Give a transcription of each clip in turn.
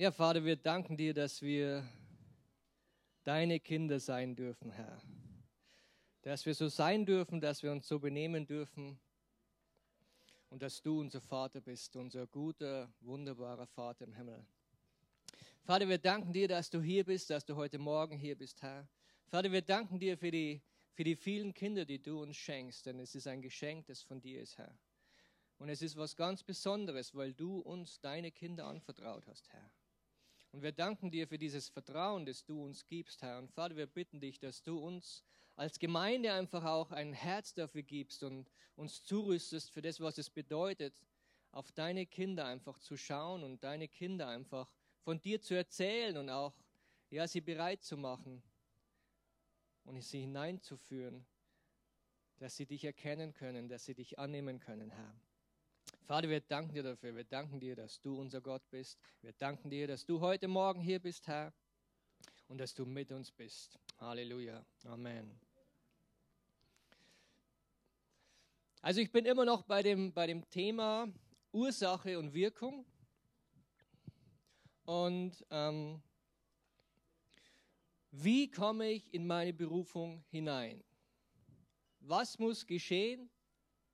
Ja, Vater, wir danken dir, dass wir deine Kinder sein dürfen, Herr. Dass wir so sein dürfen, dass wir uns so benehmen dürfen und dass du unser Vater bist, unser guter, wunderbarer Vater im Himmel. Vater, wir danken dir, dass du hier bist, dass du heute Morgen hier bist, Herr. Vater, wir danken dir für die, für die vielen Kinder, die du uns schenkst, denn es ist ein Geschenk, das von dir ist, Herr. Und es ist was ganz Besonderes, weil du uns deine Kinder anvertraut hast, Herr. Und wir danken dir für dieses Vertrauen, das du uns gibst, Herr. Und Vater, wir bitten dich, dass du uns als Gemeinde einfach auch ein Herz dafür gibst und uns zurüstest für das, was es bedeutet, auf deine Kinder einfach zu schauen und deine Kinder einfach von dir zu erzählen und auch ja, sie bereit zu machen und sie hineinzuführen, dass sie dich erkennen können, dass sie dich annehmen können, Herr. Vater, wir danken dir dafür. Wir danken dir, dass du unser Gott bist. Wir danken dir, dass du heute Morgen hier bist, Herr, und dass du mit uns bist. Halleluja. Amen. Also ich bin immer noch bei dem, bei dem Thema Ursache und Wirkung. Und ähm, wie komme ich in meine Berufung hinein? Was muss geschehen,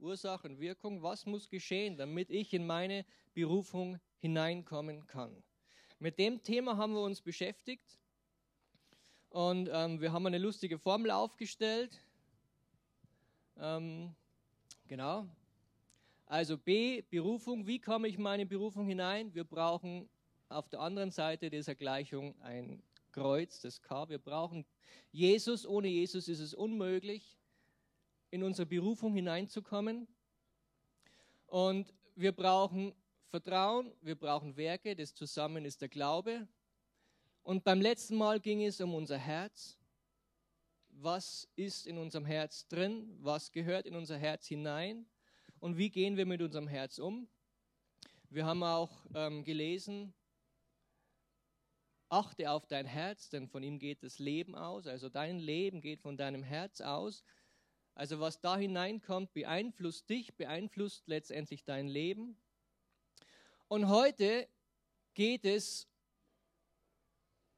Ursache und Wirkung, was muss geschehen, damit ich in meine Berufung hineinkommen kann. Mit dem Thema haben wir uns beschäftigt und ähm, wir haben eine lustige Formel aufgestellt. Ähm, genau. Also B, Berufung. Wie komme ich in meine Berufung hinein? Wir brauchen auf der anderen Seite dieser Gleichung ein Kreuz, das K. Wir brauchen Jesus. Ohne Jesus ist es unmöglich in unsere Berufung hineinzukommen. Und wir brauchen Vertrauen, wir brauchen Werke, das zusammen ist der Glaube. Und beim letzten Mal ging es um unser Herz. Was ist in unserem Herz drin? Was gehört in unser Herz hinein? Und wie gehen wir mit unserem Herz um? Wir haben auch ähm, gelesen, achte auf dein Herz, denn von ihm geht das Leben aus. Also dein Leben geht von deinem Herz aus. Also was da hineinkommt, beeinflusst dich, beeinflusst letztendlich dein Leben. Und heute geht es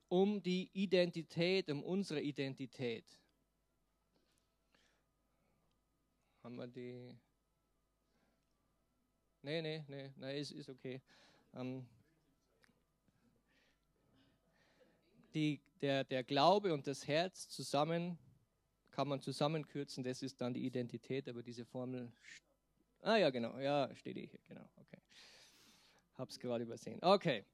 um die Identität, um unsere Identität. Haben wir die? Nee, nee, nee, nee, ist, ist okay. Ähm, die, der, der Glaube und das Herz zusammen kann man zusammenkürzen, das ist dann die Identität, aber diese Formel. Ah ja, genau, ja, steht eh hier, genau, okay. Hab's gerade übersehen. Okay.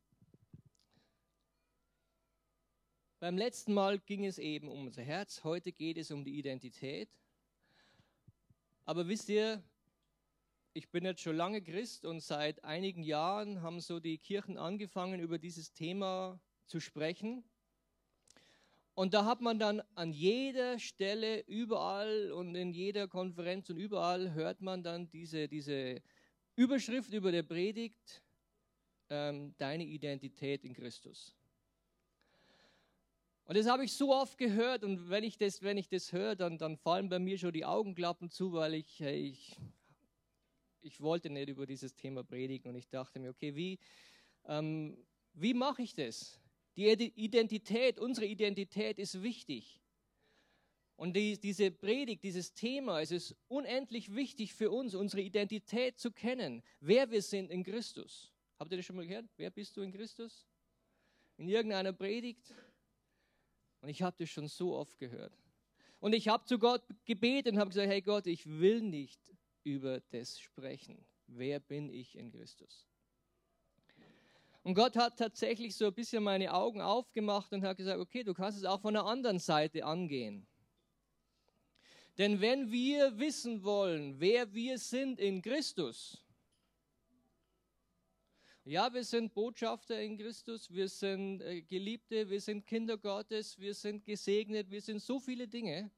Beim letzten Mal ging es eben um unser Herz, heute geht es um die Identität. Aber wisst ihr, ich bin jetzt schon lange Christ und seit einigen Jahren haben so die Kirchen angefangen, über dieses Thema zu sprechen. Und da hat man dann an jeder Stelle, überall und in jeder Konferenz und überall hört man dann diese, diese Überschrift über der Predigt, ähm, deine Identität in Christus. Und das habe ich so oft gehört und wenn ich das, wenn ich das höre, dann, dann fallen bei mir schon die Augenklappen zu, weil ich, ich, ich wollte nicht über dieses Thema predigen und ich dachte mir, okay, wie, ähm, wie mache ich das? Die Identität, unsere Identität ist wichtig. Und die, diese Predigt, dieses Thema, es ist unendlich wichtig für uns, unsere Identität zu kennen, wer wir sind in Christus. Habt ihr das schon mal gehört? Wer bist du in Christus? In irgendeiner Predigt? Und ich habe das schon so oft gehört. Und ich habe zu Gott gebetet und habe gesagt, hey Gott, ich will nicht über das sprechen. Wer bin ich in Christus? Und Gott hat tatsächlich so ein bisschen meine Augen aufgemacht und hat gesagt, okay, du kannst es auch von der anderen Seite angehen. Denn wenn wir wissen wollen, wer wir sind in Christus, ja, wir sind Botschafter in Christus, wir sind äh, Geliebte, wir sind Kinder Gottes, wir sind gesegnet, wir sind so viele Dinge.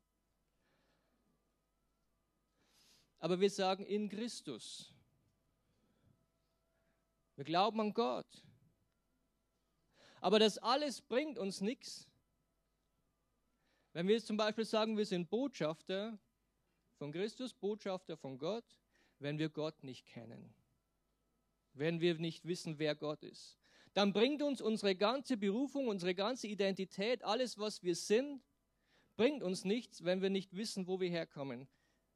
Aber wir sagen in Christus. Wir glauben an Gott. Aber das alles bringt uns nichts. Wenn wir jetzt zum Beispiel sagen, wir sind Botschafter von Christus, Botschafter von Gott, wenn wir Gott nicht kennen, wenn wir nicht wissen, wer Gott ist, dann bringt uns unsere ganze Berufung, unsere ganze Identität, alles, was wir sind, bringt uns nichts, wenn wir nicht wissen, wo wir herkommen,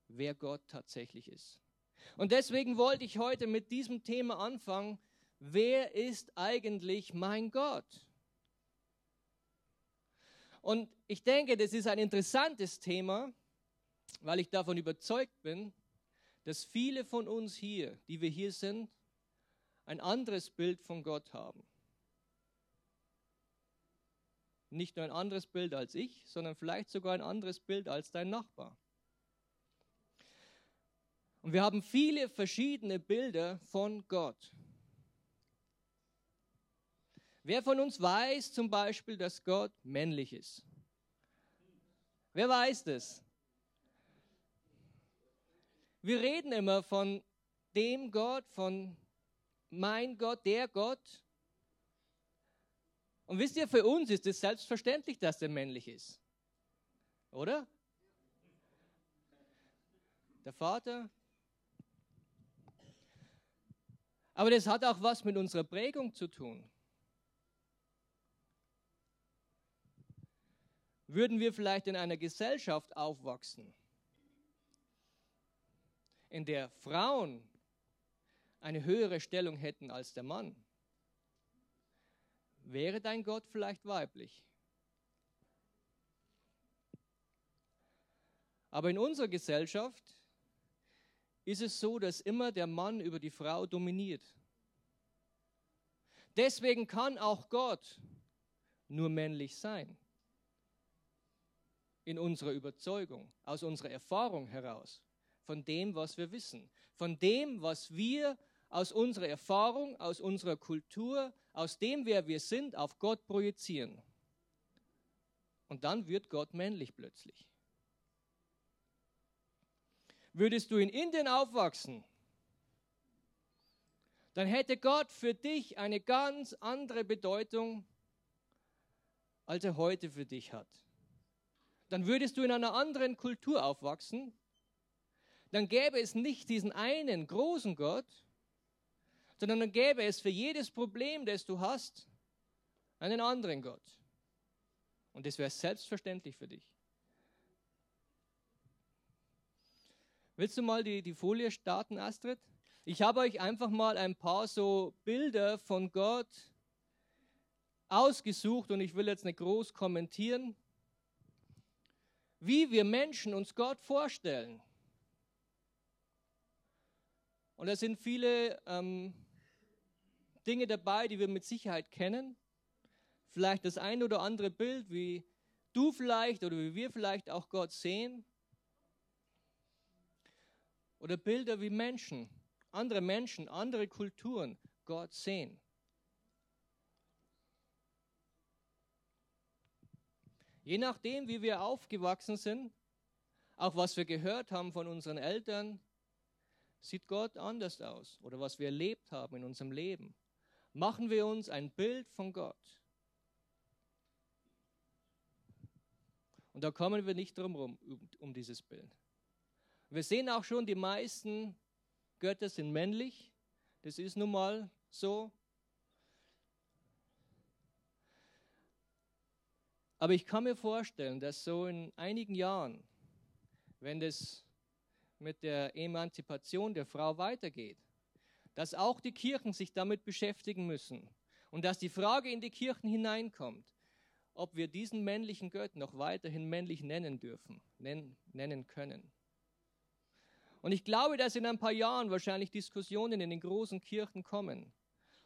wer Gott tatsächlich ist. Und deswegen wollte ich heute mit diesem Thema anfangen, wer ist eigentlich mein Gott? Und ich denke, das ist ein interessantes Thema, weil ich davon überzeugt bin, dass viele von uns hier, die wir hier sind, ein anderes Bild von Gott haben. Nicht nur ein anderes Bild als ich, sondern vielleicht sogar ein anderes Bild als dein Nachbar. Und wir haben viele verschiedene Bilder von Gott. Wer von uns weiß zum Beispiel, dass Gott männlich ist? Wer weiß das? Wir reden immer von dem Gott, von mein Gott, der Gott. Und wisst ihr, für uns ist es selbstverständlich, dass er männlich ist. Oder? Der Vater. Aber das hat auch was mit unserer Prägung zu tun. Würden wir vielleicht in einer Gesellschaft aufwachsen, in der Frauen eine höhere Stellung hätten als der Mann, wäre dein Gott vielleicht weiblich. Aber in unserer Gesellschaft ist es so, dass immer der Mann über die Frau dominiert. Deswegen kann auch Gott nur männlich sein in unserer Überzeugung, aus unserer Erfahrung heraus, von dem, was wir wissen, von dem, was wir aus unserer Erfahrung, aus unserer Kultur, aus dem, wer wir sind, auf Gott projizieren. Und dann wird Gott männlich plötzlich. Würdest du in Indien aufwachsen, dann hätte Gott für dich eine ganz andere Bedeutung, als er heute für dich hat dann würdest du in einer anderen Kultur aufwachsen. Dann gäbe es nicht diesen einen großen Gott, sondern dann gäbe es für jedes Problem, das du hast, einen anderen Gott. Und das wäre selbstverständlich für dich. Willst du mal die, die Folie starten, Astrid? Ich habe euch einfach mal ein paar so Bilder von Gott ausgesucht und ich will jetzt nicht groß kommentieren wie wir Menschen uns Gott vorstellen. Und da sind viele ähm, Dinge dabei, die wir mit Sicherheit kennen. Vielleicht das ein oder andere Bild, wie du vielleicht oder wie wir vielleicht auch Gott sehen. Oder Bilder wie Menschen, andere Menschen, andere Kulturen Gott sehen. Je nachdem, wie wir aufgewachsen sind, auch was wir gehört haben von unseren Eltern, sieht Gott anders aus oder was wir erlebt haben in unserem Leben. Machen wir uns ein Bild von Gott. Und da kommen wir nicht drum herum, um dieses Bild. Wir sehen auch schon, die meisten Götter sind männlich. Das ist nun mal so. Aber ich kann mir vorstellen, dass so in einigen Jahren, wenn das mit der Emanzipation der Frau weitergeht, dass auch die Kirchen sich damit beschäftigen müssen und dass die Frage in die Kirchen hineinkommt, ob wir diesen männlichen Gott noch weiterhin männlich nennen dürfen, nennen können. Und ich glaube, dass in ein paar Jahren wahrscheinlich Diskussionen in den großen Kirchen kommen,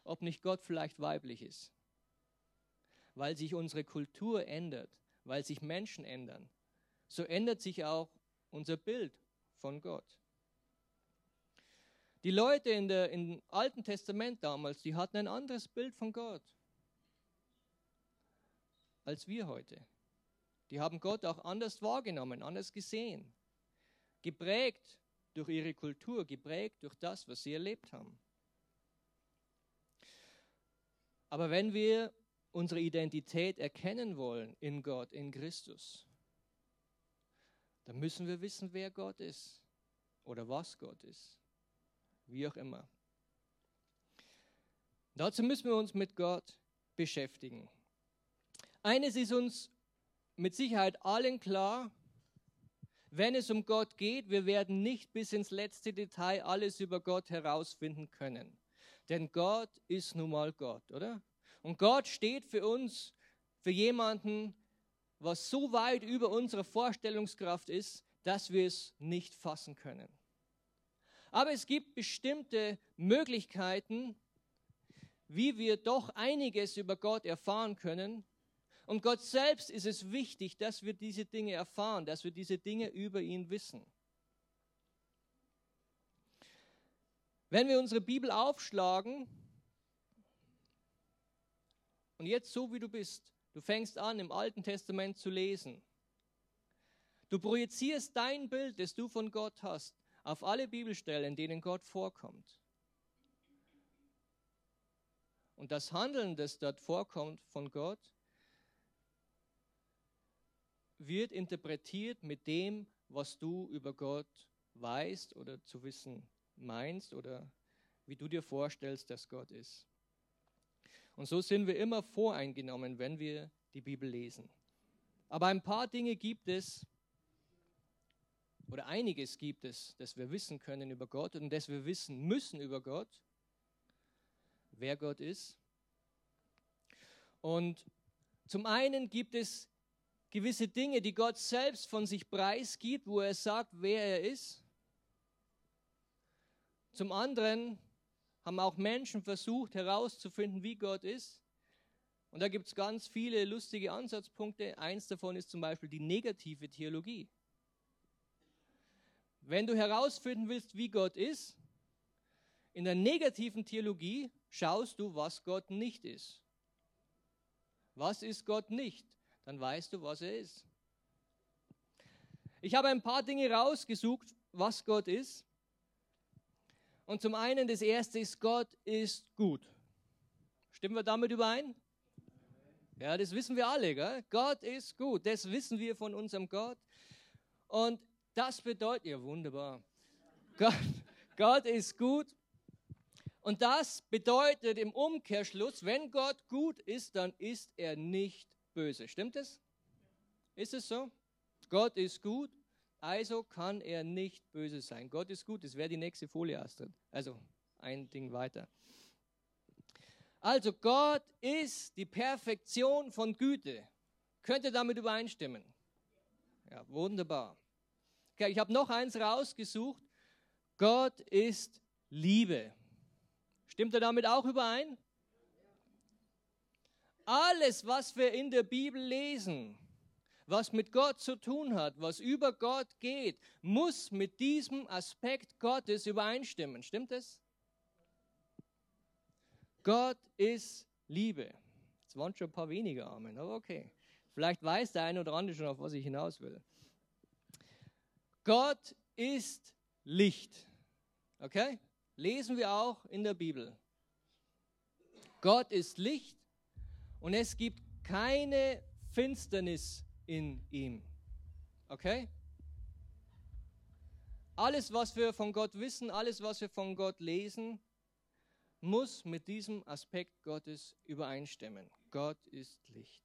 ob nicht Gott vielleicht weiblich ist weil sich unsere Kultur ändert, weil sich Menschen ändern, so ändert sich auch unser Bild von Gott. Die Leute in der, im Alten Testament damals, die hatten ein anderes Bild von Gott als wir heute. Die haben Gott auch anders wahrgenommen, anders gesehen, geprägt durch ihre Kultur, geprägt durch das, was sie erlebt haben. Aber wenn wir unsere Identität erkennen wollen in Gott, in Christus, dann müssen wir wissen, wer Gott ist oder was Gott ist. Wie auch immer. Dazu müssen wir uns mit Gott beschäftigen. Eines ist uns mit Sicherheit allen klar, wenn es um Gott geht, wir werden nicht bis ins letzte Detail alles über Gott herausfinden können. Denn Gott ist nun mal Gott, oder? Und Gott steht für uns, für jemanden, was so weit über unsere Vorstellungskraft ist, dass wir es nicht fassen können. Aber es gibt bestimmte Möglichkeiten, wie wir doch einiges über Gott erfahren können. Und Gott selbst ist es wichtig, dass wir diese Dinge erfahren, dass wir diese Dinge über ihn wissen. Wenn wir unsere Bibel aufschlagen und jetzt so wie du bist, du fängst an im Alten Testament zu lesen. Du projizierst dein Bild, das du von Gott hast, auf alle Bibelstellen, in denen Gott vorkommt. Und das Handeln, das dort vorkommt von Gott, wird interpretiert mit dem, was du über Gott weißt oder zu wissen meinst oder wie du dir vorstellst, dass Gott ist. Und so sind wir immer voreingenommen, wenn wir die Bibel lesen. Aber ein paar Dinge gibt es, oder einiges gibt es, das wir wissen können über Gott und das wir wissen müssen über Gott wer Gott ist. Und zum einen gibt es gewisse Dinge, die Gott selbst von sich preisgibt, wo er sagt, wer er ist. Zum anderen haben auch Menschen versucht herauszufinden, wie Gott ist. Und da gibt es ganz viele lustige Ansatzpunkte. Eins davon ist zum Beispiel die negative Theologie. Wenn du herausfinden willst, wie Gott ist, in der negativen Theologie schaust du, was Gott nicht ist. Was ist Gott nicht? Dann weißt du, was er ist. Ich habe ein paar Dinge rausgesucht, was Gott ist. Und zum einen, das erste ist, Gott ist gut. Stimmen wir damit überein? Ja, das wissen wir alle. Gell? Gott ist gut. Das wissen wir von unserem Gott. Und das bedeutet, ja wunderbar. Gott, Gott ist gut und das bedeutet im Umkehrschluss, wenn Gott gut ist, dann ist er nicht böse. Stimmt es? Ist es so? Gott ist gut, also kann er nicht böse sein. Gott ist gut, das wäre die nächste Folie, Astrid. Also ein Ding weiter. Also Gott ist die Perfektion von Güte. Könnt ihr damit übereinstimmen? Ja, wunderbar. Okay, ich habe noch eins rausgesucht. Gott ist Liebe. Stimmt er damit auch überein? Alles, was wir in der Bibel lesen, was mit Gott zu tun hat, was über Gott geht, muss mit diesem Aspekt Gottes übereinstimmen. Stimmt es? Gott ist Liebe. Es waren schon ein paar weniger Amen, aber okay. Vielleicht weiß der eine oder andere schon, auf was ich hinaus will. Gott ist Licht. Okay? lesen wir auch in der Bibel. Gott ist Licht und es gibt keine Finsternis in ihm. Okay? Alles, was wir von Gott wissen, alles, was wir von Gott lesen, muss mit diesem Aspekt Gottes übereinstimmen. Gott ist Licht.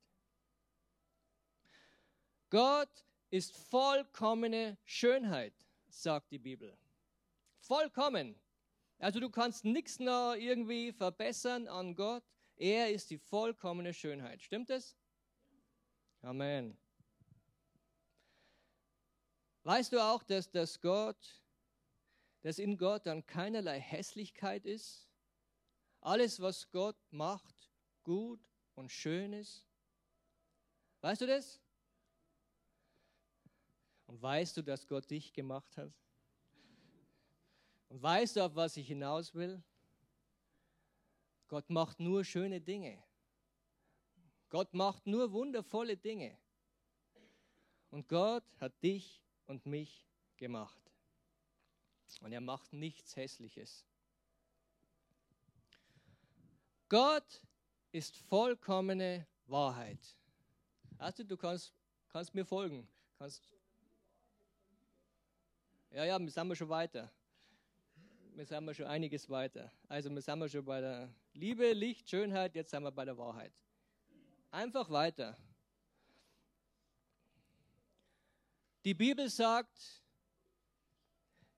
Gott ist vollkommene Schönheit, sagt die Bibel. Vollkommen. Also du kannst nichts noch irgendwie verbessern an Gott. Er ist die vollkommene Schönheit. Stimmt es? Amen. Weißt du auch, dass das Gott, dass in Gott dann keinerlei Hässlichkeit ist? Alles, was Gott macht, gut und schön ist? Weißt du das? Und weißt du, dass Gott dich gemacht hat? Und weißt du, auf was ich hinaus will? Gott macht nur schöne Dinge. Gott macht nur wundervolle Dinge. Und Gott hat dich und mich gemacht. Und er macht nichts Hässliches. Gott ist vollkommene Wahrheit. Also du kannst, kannst mir folgen. Kannst, ja, ja, wir sind wir schon weiter wir sind wir schon einiges weiter. Also wir sind wir schon bei der Liebe, Licht, Schönheit, jetzt sind wir bei der Wahrheit. Einfach weiter. Die Bibel sagt,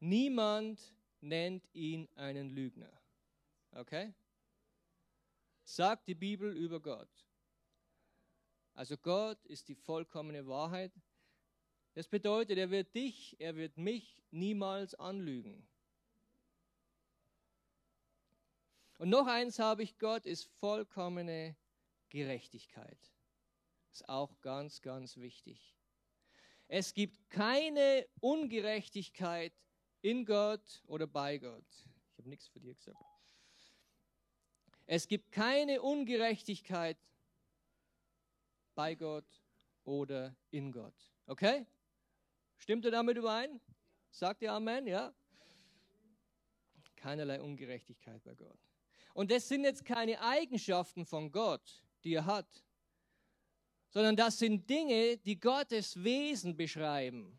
niemand nennt ihn einen Lügner. Okay? Sagt die Bibel über Gott. Also Gott ist die vollkommene Wahrheit. Das bedeutet, er wird dich, er wird mich niemals anlügen. Und noch eins habe ich, Gott ist vollkommene Gerechtigkeit. Ist auch ganz, ganz wichtig. Es gibt keine Ungerechtigkeit in Gott oder bei Gott. Ich habe nichts für dir gesagt. Es gibt keine Ungerechtigkeit bei Gott oder in Gott. Okay? Stimmt ihr damit überein? Sagt ihr Amen? Ja? Keinerlei Ungerechtigkeit bei Gott. Und das sind jetzt keine Eigenschaften von Gott, die er hat, sondern das sind Dinge, die Gottes Wesen beschreiben.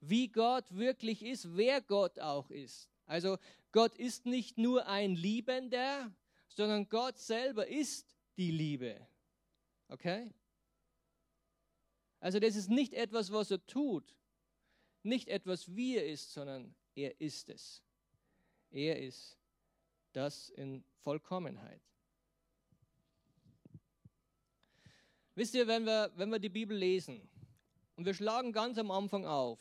Wie Gott wirklich ist, wer Gott auch ist. Also Gott ist nicht nur ein Liebender, sondern Gott selber ist die Liebe. Okay? Also das ist nicht etwas, was er tut, nicht etwas, wie er ist, sondern er ist es. Er ist das in Vollkommenheit. Wisst ihr, wenn wir, wenn wir die Bibel lesen und wir schlagen ganz am Anfang auf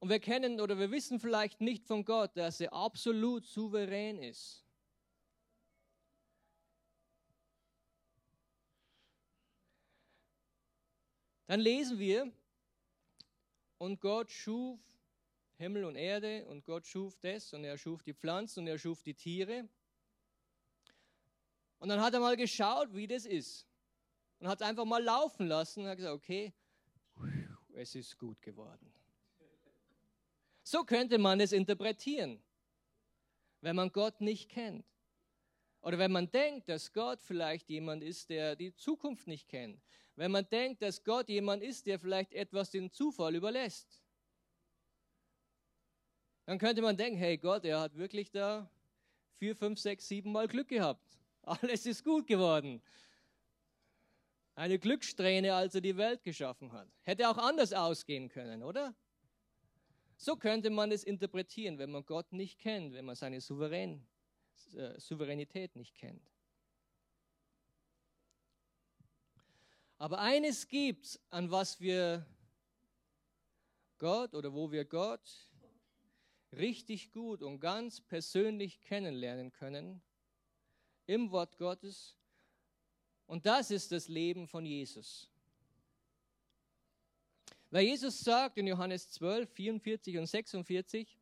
und wir kennen oder wir wissen vielleicht nicht von Gott, dass er absolut souverän ist. Dann lesen wir, und Gott schuf Himmel und Erde und Gott schuf das und er schuf die Pflanzen und er schuf die Tiere. Und dann hat er mal geschaut, wie das ist. Und hat es einfach mal laufen lassen und hat gesagt, okay, es ist gut geworden. So könnte man es interpretieren, wenn man Gott nicht kennt. Oder wenn man denkt, dass Gott vielleicht jemand ist, der die Zukunft nicht kennt. Wenn man denkt, dass Gott jemand ist, der vielleicht etwas den Zufall überlässt. Dann könnte man denken, hey Gott, er hat wirklich da vier, fünf, sechs, sieben Mal Glück gehabt. Alles ist gut geworden. Eine Glückssträhne, als er die Welt geschaffen hat. Hätte auch anders ausgehen können, oder? So könnte man es interpretieren, wenn man Gott nicht kennt, wenn man seine Souverän, äh, Souveränität nicht kennt. Aber eines gibt's, an was wir Gott oder wo wir Gott richtig gut und ganz persönlich kennenlernen können im Wort Gottes. Und das ist das Leben von Jesus. Weil Jesus sagt in Johannes 12, 44 und 46,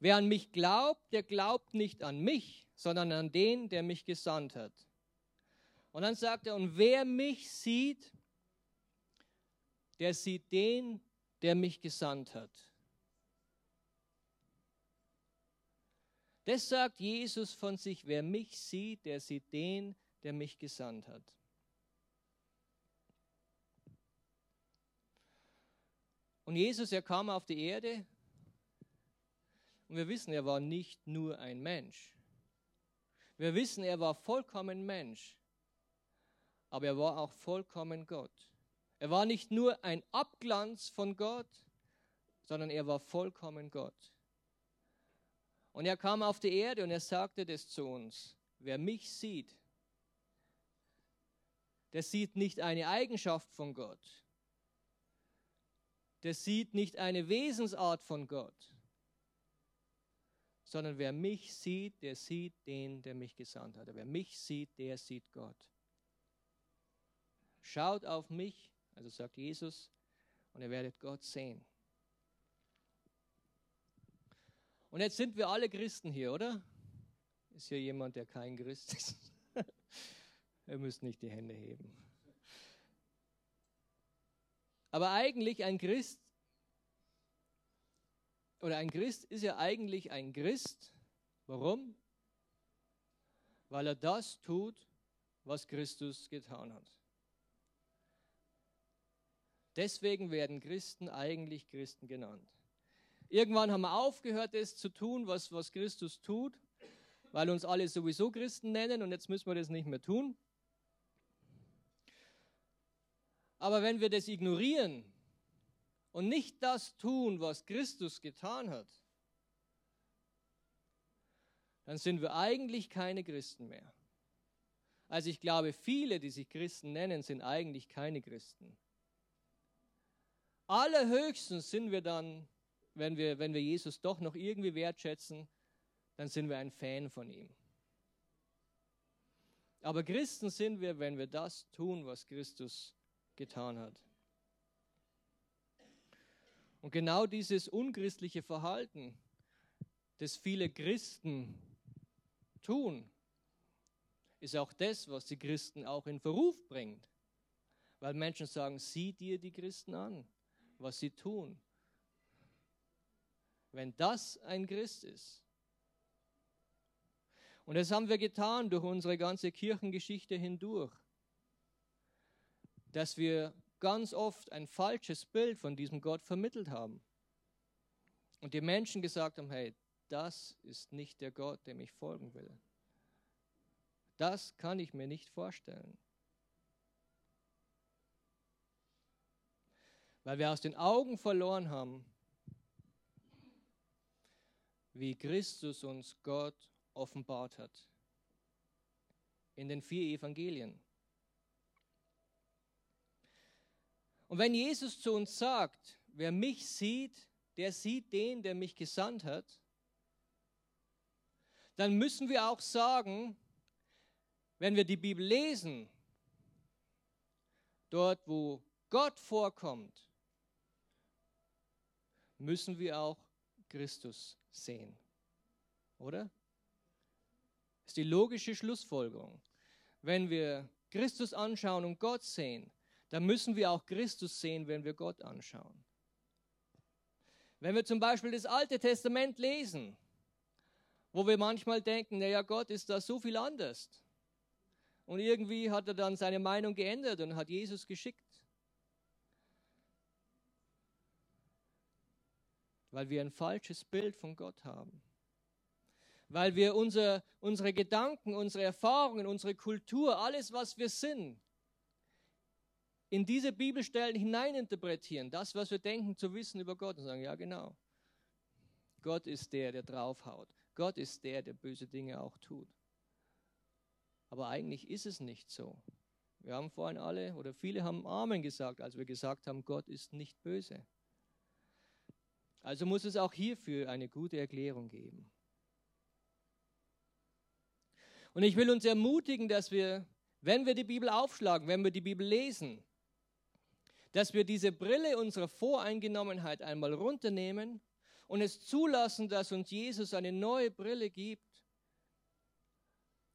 wer an mich glaubt, der glaubt nicht an mich, sondern an den, der mich gesandt hat. Und dann sagt er, und wer mich sieht, der sieht den, der mich gesandt hat. Das sagt Jesus von sich, wer mich sieht, der sieht den, der mich gesandt hat. Und Jesus, er kam auf die Erde und wir wissen, er war nicht nur ein Mensch. Wir wissen, er war vollkommen Mensch, aber er war auch vollkommen Gott. Er war nicht nur ein Abglanz von Gott, sondern er war vollkommen Gott. Und er kam auf die Erde und er sagte das zu uns. Wer mich sieht, der sieht nicht eine Eigenschaft von Gott. Der sieht nicht eine Wesensart von Gott. Sondern wer mich sieht, der sieht den, der mich gesandt hat. Wer mich sieht, der sieht Gott. Schaut auf mich, also sagt Jesus, und ihr werdet Gott sehen. Und jetzt sind wir alle Christen hier, oder? Ist hier jemand, der kein Christ ist? Ihr müsst nicht die Hände heben. Aber eigentlich ein Christ, oder ein Christ ist ja eigentlich ein Christ. Warum? Weil er das tut, was Christus getan hat. Deswegen werden Christen eigentlich Christen genannt. Irgendwann haben wir aufgehört, das zu tun, was, was Christus tut. weil uns alle sowieso Christen nennen und jetzt müssen wir das nicht mehr tun. Aber wenn wir das ignorieren und nicht das tun, was Christus getan hat, dann sind wir eigentlich keine Christen mehr. Also ich glaube, viele, die sich Christen nennen, sind eigentlich keine Christen. Allerhöchstens sind wir dann, wenn wir, wenn wir Jesus doch noch irgendwie wertschätzen, dann sind wir ein Fan von ihm. Aber Christen sind wir, wenn wir das tun, was Christus getan hat. Und genau dieses unchristliche Verhalten, das viele Christen tun, ist auch das, was die Christen auch in Verruf bringt. Weil Menschen sagen, sieh dir die Christen an, was sie tun. Wenn das ein Christ ist. Und das haben wir getan durch unsere ganze Kirchengeschichte hindurch, dass wir ganz oft ein falsches Bild von diesem Gott vermittelt haben. Und die Menschen gesagt haben, hey, das ist nicht der Gott, dem ich folgen will. Das kann ich mir nicht vorstellen. Weil wir aus den Augen verloren haben, wie Christus uns Gott offenbart hat. In den vier Evangelien. Und wenn Jesus zu uns sagt, wer mich sieht, der sieht den, der mich gesandt hat, dann müssen wir auch sagen, wenn wir die Bibel lesen, dort wo Gott vorkommt, müssen wir auch Christus sehen. Oder? Das ist die logische Schlussfolgerung. Wenn wir Christus anschauen und Gott sehen, dann müssen wir auch Christus sehen, wenn wir Gott anschauen. Wenn wir zum Beispiel das Alte Testament lesen, wo wir manchmal denken, naja, Gott ist da so viel anders. Und irgendwie hat er dann seine Meinung geändert und hat Jesus geschickt. Weil wir ein falsches Bild von Gott haben. Weil wir unser, unsere Gedanken, unsere Erfahrungen, unsere Kultur, alles, was wir sind, in diese Bibelstellen hineininterpretieren. Das, was wir denken zu wissen über Gott und sagen, ja genau. Gott ist der, der draufhaut. Gott ist der, der böse Dinge auch tut. Aber eigentlich ist es nicht so. Wir haben vorhin alle oder viele haben Amen gesagt, als wir gesagt haben, Gott ist nicht böse. Also muss es auch hierfür eine gute Erklärung geben. Und ich will uns ermutigen, dass wir, wenn wir die Bibel aufschlagen, wenn wir die Bibel lesen, dass wir diese Brille unserer Voreingenommenheit einmal runternehmen und es zulassen, dass uns Jesus eine neue Brille gibt,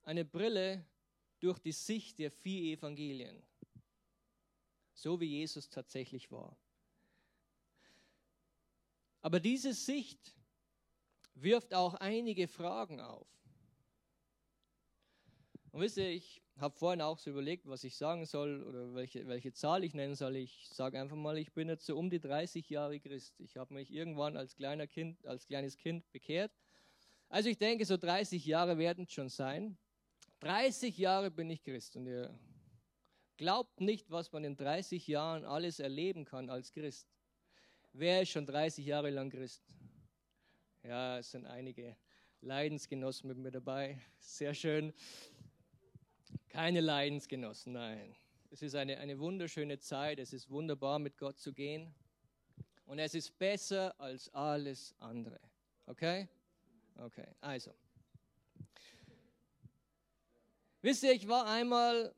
eine Brille durch die Sicht der vier Evangelien, so wie Jesus tatsächlich war. Aber diese Sicht wirft auch einige Fragen auf. Und wisst ihr, ich habe vorhin auch so überlegt, was ich sagen soll oder welche, welche Zahl ich nennen soll. Ich sage einfach mal, ich bin jetzt so um die 30 Jahre Christ. Ich habe mich irgendwann als, kleiner kind, als kleines Kind bekehrt. Also ich denke, so 30 Jahre werden es schon sein. 30 Jahre bin ich Christ und ihr glaubt nicht, was man in 30 Jahren alles erleben kann als Christ. Wer ist schon 30 Jahre lang Christ? Ja, es sind einige Leidensgenossen mit mir dabei. Sehr schön. Keine Leidensgenossen, nein. Es ist eine, eine wunderschöne Zeit. Es ist wunderbar, mit Gott zu gehen. Und es ist besser als alles andere. Okay? Okay, also. Wisst ihr, ich war einmal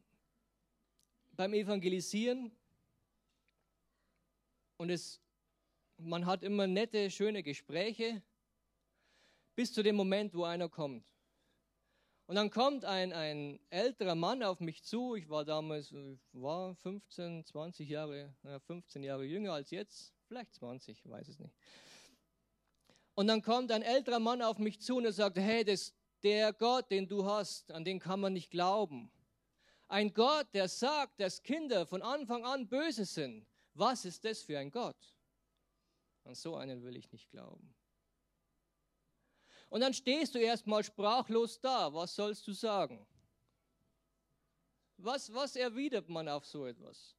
beim Evangelisieren und es, man hat immer nette, schöne Gespräche bis zu dem Moment, wo einer kommt. Und dann kommt ein, ein älterer Mann auf mich zu. Ich war damals, war 15, 20 Jahre, 15 Jahre jünger als jetzt, vielleicht 20, ich weiß es nicht. Und dann kommt ein älterer Mann auf mich zu und er sagt, hey, das, der Gott, den du hast, an den kann man nicht glauben. Ein Gott, der sagt, dass Kinder von Anfang an böse sind. Was ist das für ein Gott? An so einen will ich nicht glauben. Und dann stehst du erstmal sprachlos da. Was sollst du sagen? Was, was erwidert man auf so etwas?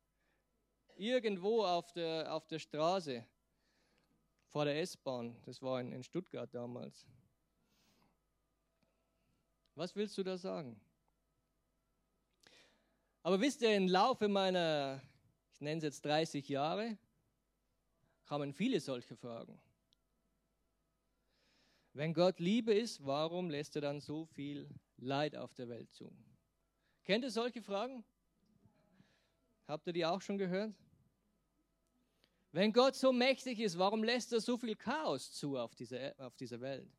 Irgendwo auf der, auf der Straße vor der S-Bahn, das war in, in Stuttgart damals. Was willst du da sagen? Aber wisst ihr, im Laufe meiner, ich nenne es jetzt 30 Jahre, kamen viele solche Fragen. Wenn Gott Liebe ist, warum lässt er dann so viel Leid auf der Welt zu? Kennt ihr solche Fragen? Habt ihr die auch schon gehört? Wenn Gott so mächtig ist, warum lässt er so viel Chaos zu auf dieser, auf dieser Welt?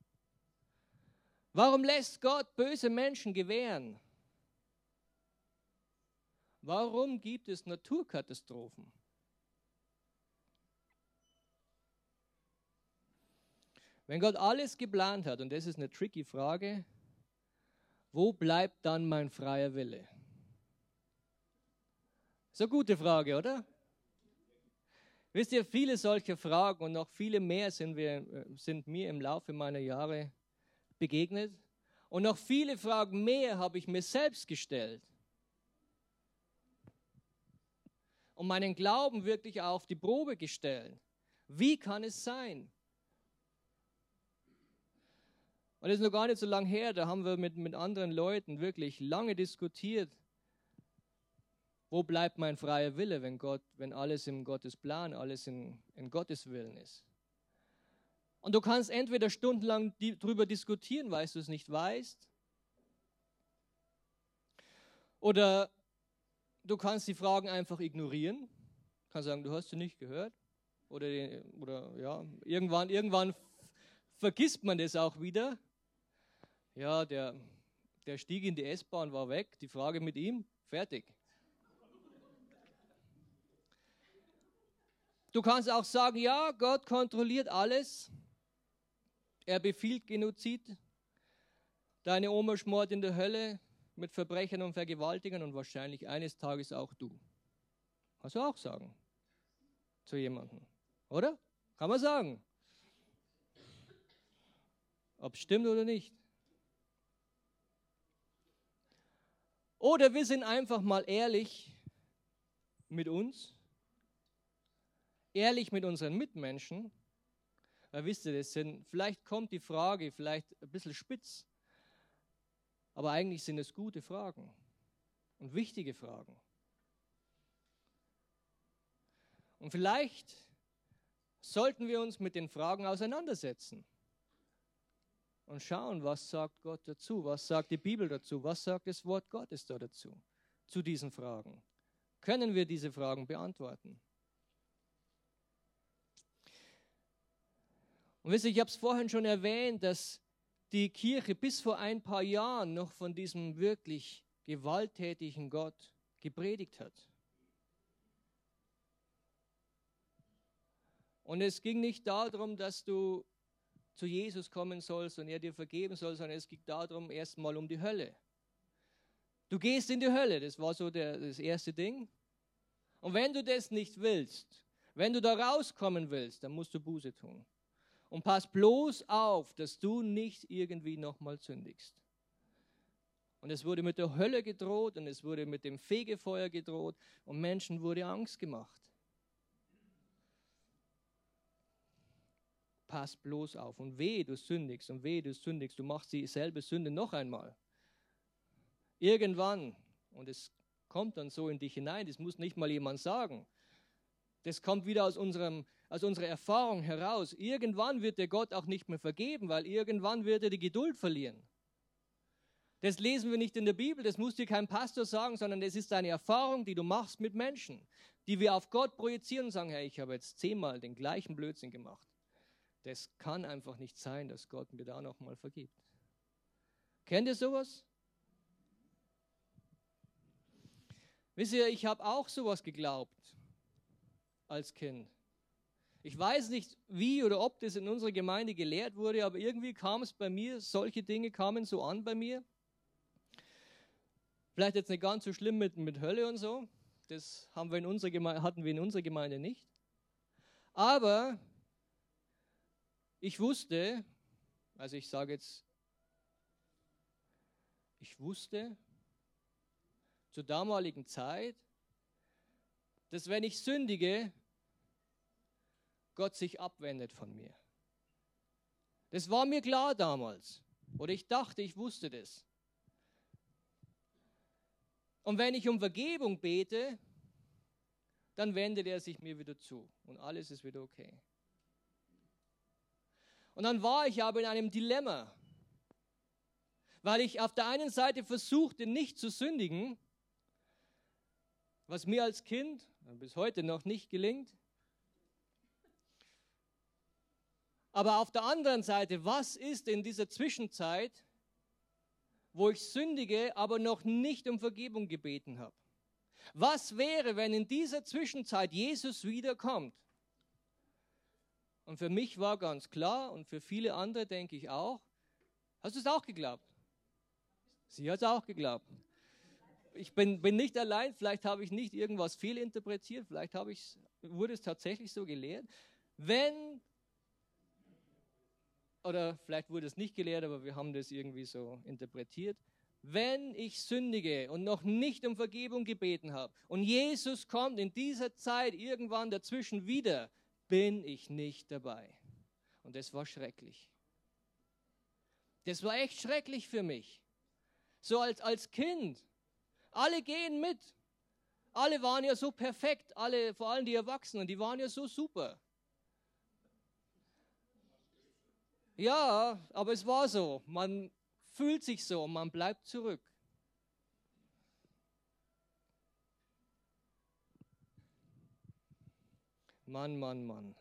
Warum lässt Gott böse Menschen gewähren? Warum gibt es Naturkatastrophen? Wenn Gott alles geplant hat, und das ist eine tricky Frage, wo bleibt dann mein freier Wille? So eine gute Frage, oder? Wisst ihr, viele solcher Fragen und noch viele mehr sind, wir, äh, sind mir im Laufe meiner Jahre begegnet. Und noch viele Fragen mehr habe ich mir selbst gestellt. Und meinen Glauben wirklich auf die Probe gestellt. Wie kann es sein, Und das ist noch gar nicht so lange her, da haben wir mit, mit anderen Leuten wirklich lange diskutiert, wo bleibt mein freier Wille, wenn Gott, wenn alles im Gottes Plan, alles in, in Gottes Willen ist. Und du kannst entweder stundenlang darüber diskutieren, weil du es nicht weißt, oder du kannst die Fragen einfach ignorieren, kannst sagen, du hast sie nicht gehört, oder, oder ja, irgendwann, irgendwann vergisst man das auch wieder ja, der, der stieg in die S-Bahn, war weg. Die Frage mit ihm, fertig. Du kannst auch sagen, ja, Gott kontrolliert alles. Er befiehlt Genozid. Deine Oma schmort in der Hölle mit Verbrechern und Vergewaltigern und wahrscheinlich eines Tages auch du. Kannst du auch sagen zu jemandem, oder? Kann man sagen. Ob es stimmt oder nicht. Oder wir sind einfach mal ehrlich mit uns, ehrlich mit unseren Mitmenschen. Weil wisst ihr, das sind, vielleicht kommt die Frage vielleicht ein bisschen spitz, aber eigentlich sind es gute Fragen und wichtige Fragen. Und vielleicht sollten wir uns mit den Fragen auseinandersetzen und schauen, was sagt Gott dazu, was sagt die Bibel dazu, was sagt das Wort Gottes da dazu, zu diesen Fragen. Können wir diese Fragen beantworten? Und wisst ihr, ich habe es vorhin schon erwähnt, dass die Kirche bis vor ein paar Jahren noch von diesem wirklich gewalttätigen Gott gepredigt hat. Und es ging nicht darum, dass du zu Jesus kommen sollst und er dir vergeben soll, sondern es ging darum erstmal um die Hölle. Du gehst in die Hölle, das war so der, das erste Ding. Und wenn du das nicht willst, wenn du da rauskommen willst, dann musst du Buße tun. Und pass bloß auf, dass du nicht irgendwie nochmal sündigst. Und es wurde mit der Hölle gedroht und es wurde mit dem Fegefeuer gedroht und Menschen wurde Angst gemacht. Pass bloß auf. Und weh, du sündigst und weh, du sündigst, du machst dieselbe Sünde noch einmal. Irgendwann, und es kommt dann so in dich hinein, das muss nicht mal jemand sagen. Das kommt wieder aus, unserem, aus unserer Erfahrung heraus. Irgendwann wird der Gott auch nicht mehr vergeben, weil irgendwann wird er die Geduld verlieren. Das lesen wir nicht in der Bibel, das muss dir kein Pastor sagen, sondern das ist eine Erfahrung, die du machst mit Menschen, die wir auf Gott projizieren und sagen, hey, ich habe jetzt zehnmal den gleichen Blödsinn gemacht. Das kann einfach nicht sein, dass Gott mir da nochmal vergibt. Kennt ihr sowas? Wisst ihr, ich habe auch sowas geglaubt als Kind. Ich weiß nicht, wie oder ob das in unserer Gemeinde gelehrt wurde, aber irgendwie kam es bei mir, solche Dinge kamen so an bei mir. Vielleicht jetzt nicht ganz so schlimm mit, mit Hölle und so. Das haben wir in unserer Gemeinde, hatten wir in unserer Gemeinde nicht. Aber ich wusste, Also ich sage jetzt, ich wusste zur damaligen Zeit, dass wenn ich sündige, Gott sich abwendet von mir. Das war mir klar damals. Oder ich dachte, ich wusste das. Und wenn ich um Vergebung bete, dann wendet er sich mir wieder zu und alles ist wieder okay. Und dann war ich aber in einem Dilemma, weil ich auf der einen Seite versuchte, nicht zu sündigen, was mir als Kind bis heute noch nicht gelingt. Aber auf der anderen Seite, was ist in dieser Zwischenzeit, wo ich sündige, aber noch nicht um Vergebung gebeten habe? Was wäre, wenn in dieser Zwischenzeit Jesus wiederkommt? Und für mich war ganz klar und für viele andere denke ich auch, hast du es auch geglaubt? Sie hat es auch geglaubt. Ich bin, bin nicht allein, vielleicht habe ich nicht irgendwas fehlinterpretiert, vielleicht habe ich, wurde es tatsächlich so gelehrt. Wenn, oder vielleicht wurde es nicht gelehrt, aber wir haben das irgendwie so interpretiert, wenn ich sündige und noch nicht um Vergebung gebeten habe und Jesus kommt in dieser Zeit irgendwann dazwischen wieder, bin ich nicht dabei. Und das war schrecklich. Das war echt schrecklich für mich. So als, als Kind. Alle gehen mit. Alle waren ja so perfekt, alle, vor allem die Erwachsenen, die waren ja so super. Ja, aber es war so. Man fühlt sich so, man bleibt zurück. Mann, Mann, Mann.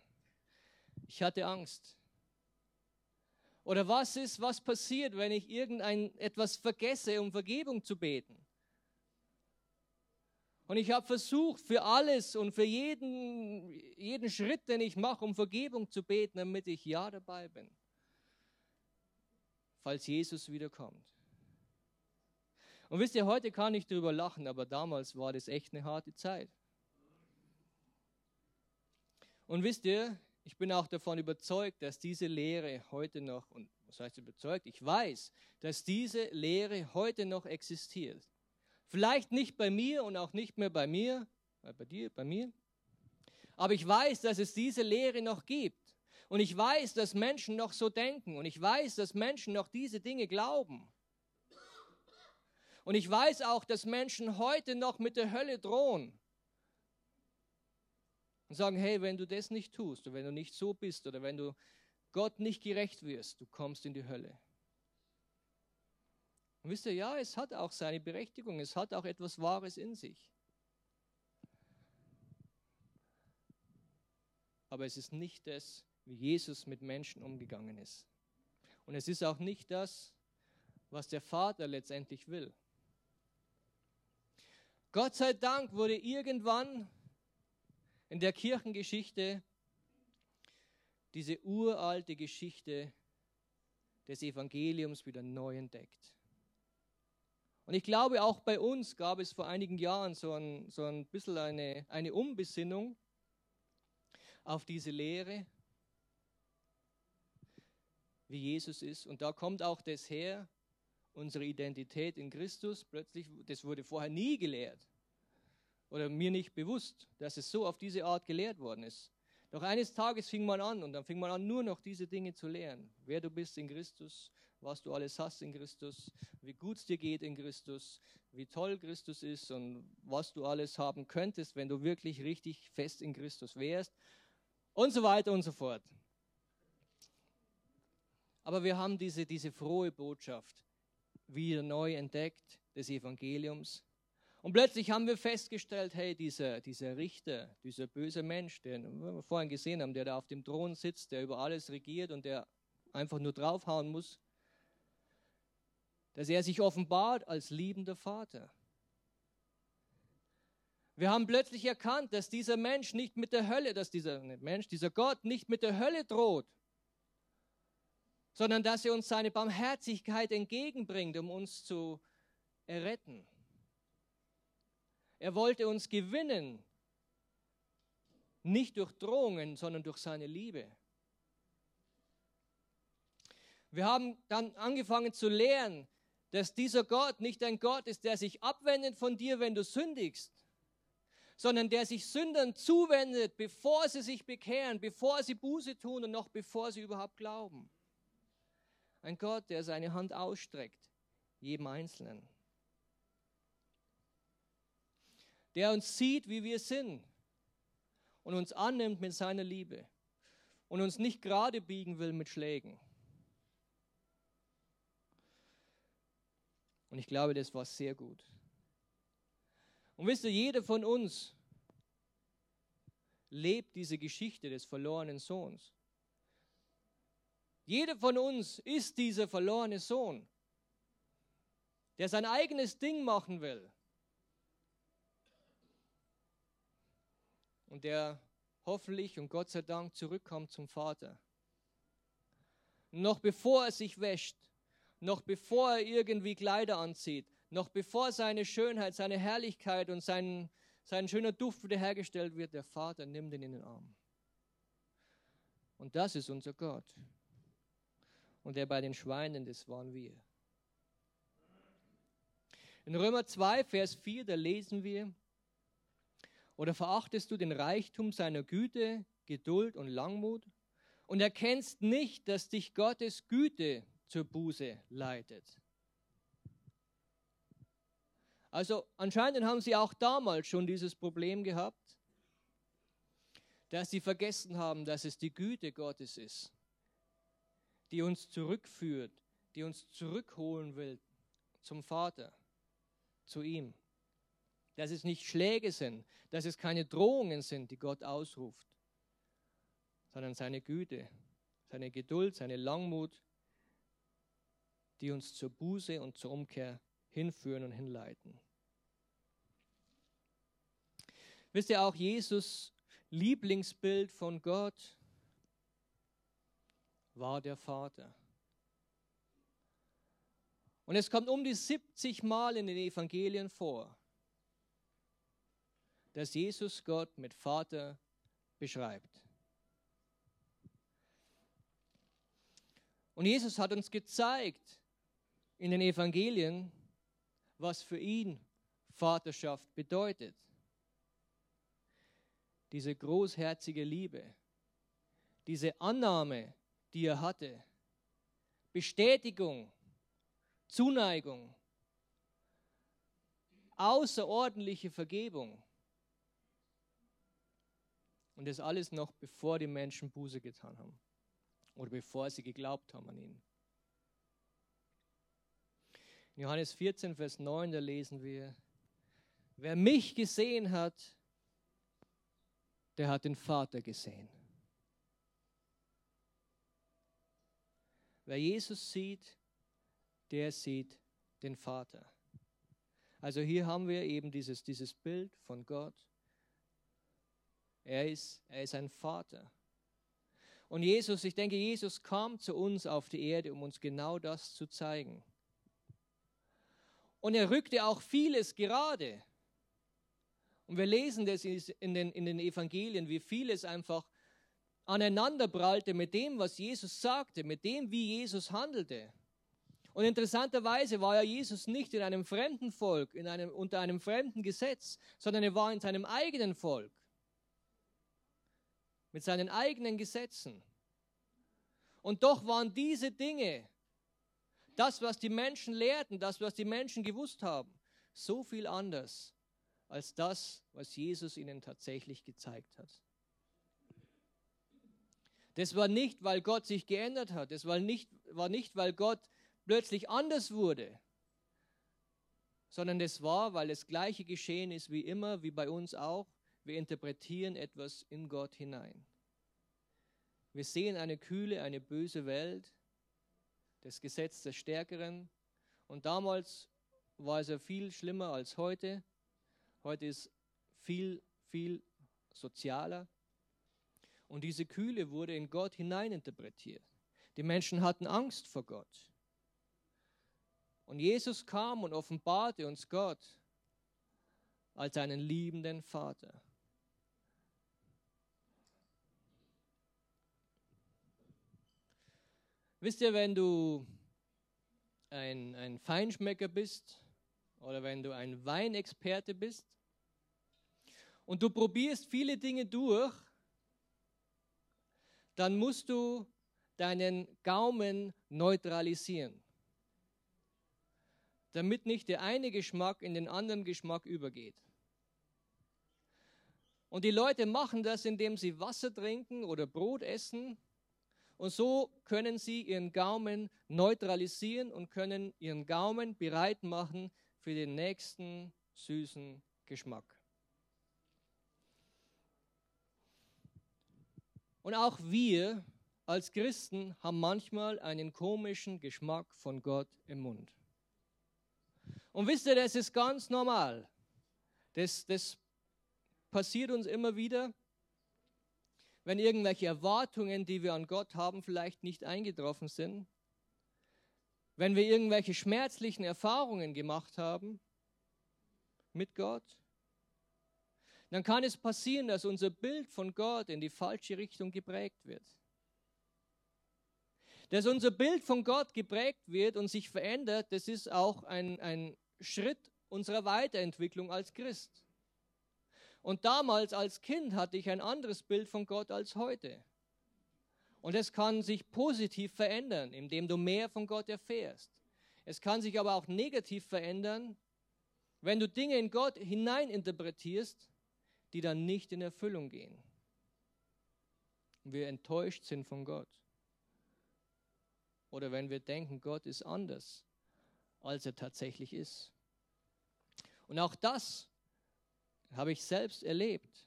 Ich hatte Angst. Oder was ist, was passiert, wenn ich irgendein etwas vergesse, um Vergebung zu beten? Und ich habe versucht, für alles und für jeden, jeden Schritt, den ich mache, um Vergebung zu beten, damit ich ja dabei bin, falls Jesus wiederkommt. Und wisst ihr, heute kann ich darüber lachen, aber damals war das echt eine harte Zeit. Und wisst ihr, ich bin auch davon überzeugt, dass diese Lehre heute noch, und was heißt überzeugt? Ich weiß, dass diese Lehre heute noch existiert. Vielleicht nicht bei mir und auch nicht mehr bei mir, äh, bei dir, bei mir. Aber ich weiß, dass es diese Lehre noch gibt. Und ich weiß, dass Menschen noch so denken. Und ich weiß, dass Menschen noch diese Dinge glauben. Und ich weiß auch, dass Menschen heute noch mit der Hölle drohen und sagen, hey, wenn du das nicht tust oder wenn du nicht so bist oder wenn du Gott nicht gerecht wirst, du kommst in die Hölle. Und wisst ihr, ja, es hat auch seine Berechtigung, es hat auch etwas Wahres in sich. Aber es ist nicht das, wie Jesus mit Menschen umgegangen ist. Und es ist auch nicht das, was der Vater letztendlich will. Gott sei Dank wurde irgendwann in der Kirchengeschichte diese uralte Geschichte des Evangeliums wieder neu entdeckt. Und ich glaube, auch bei uns gab es vor einigen Jahren so ein, so ein bisschen eine, eine Umbesinnung auf diese Lehre, wie Jesus ist. Und da kommt auch das her, unsere Identität in Christus. Plötzlich, das wurde vorher nie gelehrt oder mir nicht bewusst, dass es so auf diese Art gelehrt worden ist. Doch eines Tages fing man an und dann fing man an, nur noch diese Dinge zu lehren. Wer du bist in Christus, was du alles hast in Christus, wie gut es dir geht in Christus, wie toll Christus ist und was du alles haben könntest, wenn du wirklich richtig fest in Christus wärst und so weiter und so fort. Aber wir haben diese, diese frohe Botschaft wieder neu entdeckt des Evangeliums und plötzlich haben wir festgestellt, hey, dieser, dieser Richter, dieser böse Mensch, den wir vorhin gesehen haben, der da auf dem Thron sitzt, der über alles regiert und der einfach nur draufhauen muss, dass er sich offenbart als liebender Vater. Wir haben plötzlich erkannt, dass dieser Mensch nicht mit der Hölle, dass dieser Mensch, dieser Gott nicht mit der Hölle droht, sondern dass er uns seine Barmherzigkeit entgegenbringt, um uns zu erretten. Er wollte uns gewinnen, nicht durch Drohungen, sondern durch seine Liebe. Wir haben dann angefangen zu lernen, dass dieser Gott nicht ein Gott ist, der sich abwendet von dir, wenn du sündigst, sondern der sich Sündern zuwendet, bevor sie sich bekehren, bevor sie Buße tun und noch bevor sie überhaupt glauben. Ein Gott, der seine Hand ausstreckt, jedem Einzelnen. Der uns sieht, wie wir sind und uns annimmt mit seiner Liebe und uns nicht gerade biegen will mit Schlägen. Und ich glaube, das war sehr gut. Und wisst ihr, jeder von uns lebt diese Geschichte des verlorenen Sohns. Jeder von uns ist dieser verlorene Sohn, der sein eigenes Ding machen will. Und der hoffentlich und Gott sei Dank zurückkommt zum Vater. Noch bevor er sich wäscht, noch bevor er irgendwie Kleider anzieht, noch bevor seine Schönheit, seine Herrlichkeit und sein, sein schöner Duft wiederhergestellt wird, der Vater nimmt ihn in den Arm. Und das ist unser Gott. Und der bei den Schweinen, das waren wir. In Römer 2, Vers 4, da lesen wir, oder verachtest du den Reichtum seiner Güte, Geduld und Langmut und erkennst nicht, dass dich Gottes Güte zur Buße leitet? Also anscheinend haben sie auch damals schon dieses Problem gehabt, dass sie vergessen haben, dass es die Güte Gottes ist, die uns zurückführt, die uns zurückholen will zum Vater, zu ihm. Dass es nicht Schläge sind, dass es keine Drohungen sind, die Gott ausruft, sondern seine Güte, seine Geduld, seine Langmut, die uns zur Buße und zur Umkehr hinführen und hinleiten. Wisst ihr auch, Jesus Lieblingsbild von Gott war der Vater. Und es kommt um die 70 Mal in den Evangelien vor, dass Jesus Gott mit Vater beschreibt. Und Jesus hat uns gezeigt in den Evangelien, was für ihn Vaterschaft bedeutet diese großherzige Liebe, diese Annahme, die er hatte, Bestätigung, Zuneigung, außerordentliche Vergebung. Und das alles noch bevor die Menschen Buße getan haben oder bevor sie geglaubt haben an ihn. In Johannes 14, Vers 9, da lesen wir, wer mich gesehen hat, der hat den Vater gesehen. Wer Jesus sieht, der sieht den Vater. Also hier haben wir eben dieses, dieses Bild von Gott. Er ist, er ist ein Vater. Und Jesus, ich denke, Jesus kam zu uns auf die Erde, um uns genau das zu zeigen. Und er rückte auch vieles gerade. Und wir lesen das in den, in den Evangelien, wie vieles einfach aneinanderprallte mit dem, was Jesus sagte, mit dem, wie Jesus handelte. Und interessanterweise war ja Jesus nicht in einem fremden Volk, in einem, unter einem fremden Gesetz, sondern er war in seinem eigenen Volk, mit seinen eigenen Gesetzen. Und doch waren diese Dinge, das, was die Menschen lehrten, das, was die Menschen gewusst haben, so viel anders als das, was Jesus ihnen tatsächlich gezeigt hat. Das war nicht, weil Gott sich geändert hat. Das war nicht, war nicht, weil Gott plötzlich anders wurde, sondern das war, weil das gleiche geschehen ist wie immer, wie bei uns auch. Wir interpretieren etwas in Gott hinein. Wir sehen eine kühle, eine böse Welt, das Gesetz des Stärkeren. Und damals war es ja viel schlimmer als heute. Heute ist viel, viel sozialer. Und diese Kühle wurde in Gott hineininterpretiert. Die Menschen hatten Angst vor Gott. Und Jesus kam und offenbarte uns Gott als einen liebenden Vater. Wisst ihr, wenn du ein, ein Feinschmecker bist oder wenn du ein Weinexperte bist und du probierst viele Dinge durch, dann musst du deinen Gaumen neutralisieren, damit nicht der eine Geschmack in den anderen Geschmack übergeht. Und die Leute machen das, indem sie Wasser trinken oder Brot essen. Und so können sie ihren Gaumen neutralisieren und können ihren Gaumen bereit machen für den nächsten süßen Geschmack. Und auch wir als Christen haben manchmal einen komischen Geschmack von Gott im Mund. Und wisst ihr, das ist ganz normal. Das, das passiert uns immer wieder, wenn irgendwelche Erwartungen, die wir an Gott haben, vielleicht nicht eingetroffen sind. Wenn wir irgendwelche schmerzlichen Erfahrungen gemacht haben mit Gott, dann kann es passieren, dass unser Bild von Gott in die falsche Richtung geprägt wird dass unser Bild von Gott geprägt wird und sich verändert, das ist auch ein, ein Schritt unserer Weiterentwicklung als Christ. Und damals als Kind hatte ich ein anderes Bild von Gott als heute. Und es kann sich positiv verändern, indem du mehr von Gott erfährst. Es kann sich aber auch negativ verändern, wenn du Dinge in Gott hineininterpretierst, die dann nicht in Erfüllung gehen. Und wir enttäuscht sind von Gott oder wenn wir denken, Gott ist anders, als er tatsächlich ist. Und auch das habe ich selbst erlebt.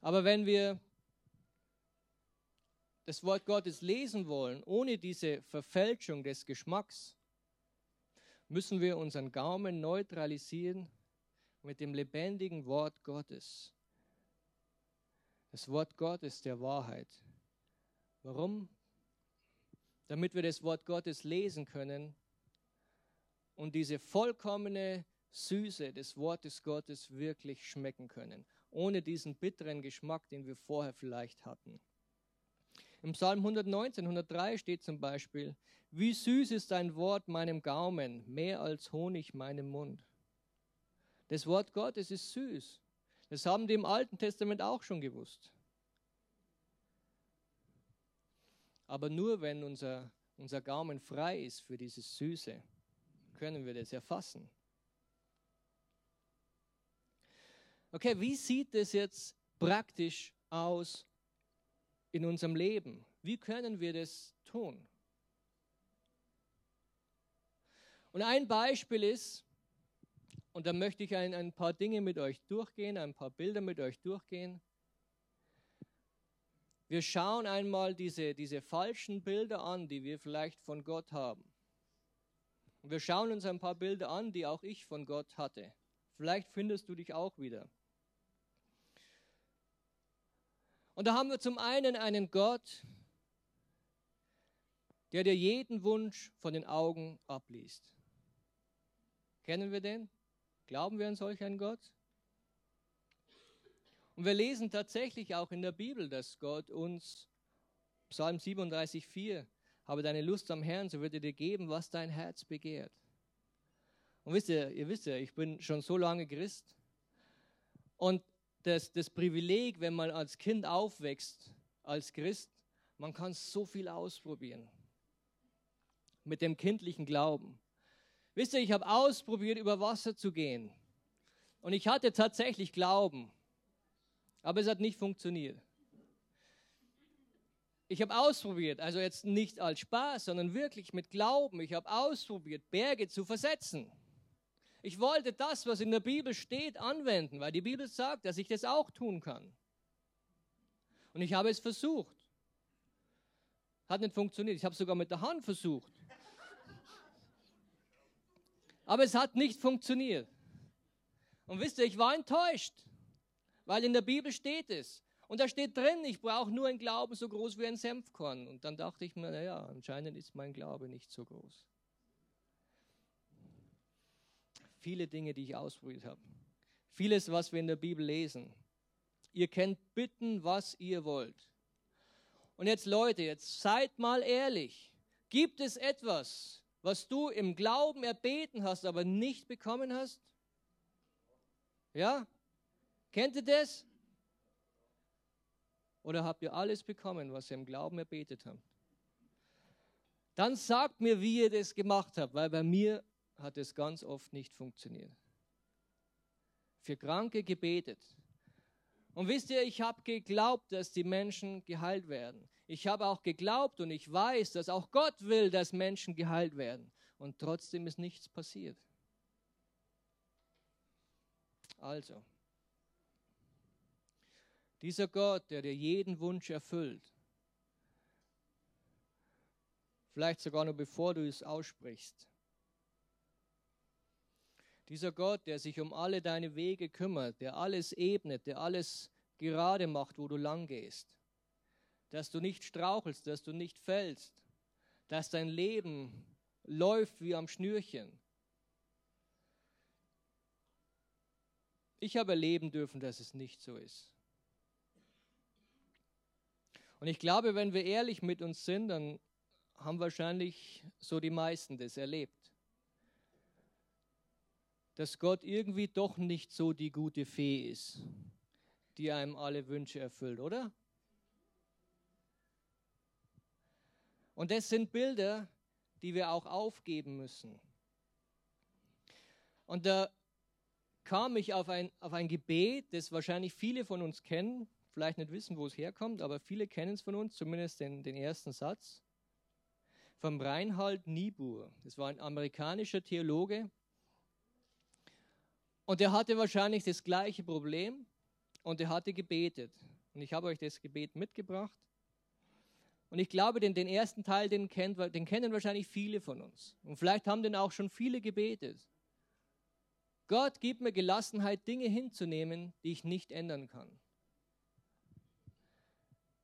Aber wenn wir das Wort Gottes lesen wollen, ohne diese Verfälschung des Geschmacks, müssen wir unseren Gaumen neutralisieren mit dem lebendigen Wort Gottes. Das Wort Gottes der Wahrheit. Warum? damit wir das Wort Gottes lesen können und diese vollkommene Süße des Wortes Gottes wirklich schmecken können, ohne diesen bitteren Geschmack, den wir vorher vielleicht hatten. Im Psalm 119, 103 steht zum Beispiel, wie süß ist dein Wort meinem Gaumen, mehr als Honig meinem Mund. Das Wort Gottes ist süß. Das haben die im Alten Testament auch schon gewusst. Aber nur wenn unser, unser Gaumen frei ist für dieses Süße, können wir das erfassen. Okay, wie sieht es jetzt praktisch aus in unserem Leben? Wie können wir das tun? Und ein Beispiel ist, und da möchte ich ein, ein paar Dinge mit euch durchgehen, ein paar Bilder mit euch durchgehen. Wir schauen einmal diese, diese falschen Bilder an, die wir vielleicht von Gott haben. Und wir schauen uns ein paar Bilder an, die auch ich von Gott hatte. Vielleicht findest du dich auch wieder. Und da haben wir zum einen einen Gott, der dir jeden Wunsch von den Augen abliest. Kennen wir den? Glauben wir an solch einen Gott? Und wir lesen tatsächlich auch in der Bibel, dass Gott uns, Psalm 37,4, habe deine Lust am Herrn, so wird er dir geben, was dein Herz begehrt. Und wisst ihr, ihr wisst ja, ich bin schon so lange Christ. Und das, das Privileg, wenn man als Kind aufwächst, als Christ, man kann so viel ausprobieren. Mit dem kindlichen Glauben. Wisst ihr, ich habe ausprobiert, über Wasser zu gehen. Und ich hatte tatsächlich Glauben. Aber es hat nicht funktioniert. Ich habe ausprobiert, also jetzt nicht als Spaß, sondern wirklich mit Glauben. Ich habe ausprobiert, Berge zu versetzen. Ich wollte das, was in der Bibel steht, anwenden, weil die Bibel sagt, dass ich das auch tun kann. Und ich habe es versucht. Hat nicht funktioniert. Ich habe es sogar mit der Hand versucht. Aber es hat nicht funktioniert. Und wisst ihr, ich war enttäuscht. Weil in der Bibel steht es. Und da steht drin, ich brauche nur einen Glauben so groß wie ein Senfkorn. Und dann dachte ich mir, naja, anscheinend ist mein Glaube nicht so groß. Viele Dinge, die ich ausprobiert habe. Vieles, was wir in der Bibel lesen. Ihr könnt bitten, was ihr wollt. Und jetzt Leute, jetzt seid mal ehrlich. Gibt es etwas, was du im Glauben erbeten hast, aber nicht bekommen hast? Ja? Kennt ihr das? Oder habt ihr alles bekommen, was ihr im Glauben erbetet habt? Dann sagt mir, wie ihr das gemacht habt, weil bei mir hat es ganz oft nicht funktioniert. Für Kranke gebetet. Und wisst ihr, ich habe geglaubt, dass die Menschen geheilt werden. Ich habe auch geglaubt und ich weiß, dass auch Gott will, dass Menschen geheilt werden. Und trotzdem ist nichts passiert. Also, dieser Gott, der dir jeden Wunsch erfüllt, vielleicht sogar noch bevor du es aussprichst. Dieser Gott, der sich um alle deine Wege kümmert, der alles ebnet, der alles gerade macht, wo du lang gehst. Dass du nicht strauchelst, dass du nicht fällst, dass dein Leben läuft wie am Schnürchen. Ich habe erleben dürfen, dass es nicht so ist. Und ich glaube, wenn wir ehrlich mit uns sind, dann haben wahrscheinlich so die meisten das erlebt. Dass Gott irgendwie doch nicht so die gute Fee ist, die einem alle Wünsche erfüllt, oder? Und das sind Bilder, die wir auch aufgeben müssen. Und da kam ich auf ein, auf ein Gebet, das wahrscheinlich viele von uns kennen, vielleicht nicht wissen, wo es herkommt, aber viele kennen es von uns, zumindest den, den ersten Satz vom Reinhold Niebuhr. Das war ein amerikanischer Theologe. Und er hatte wahrscheinlich das gleiche Problem und er hatte gebetet. Und ich habe euch das Gebet mitgebracht. Und ich glaube, den, den ersten Teil, den, kennt, den kennen wahrscheinlich viele von uns. Und vielleicht haben den auch schon viele gebetet. Gott gibt mir Gelassenheit, Dinge hinzunehmen, die ich nicht ändern kann.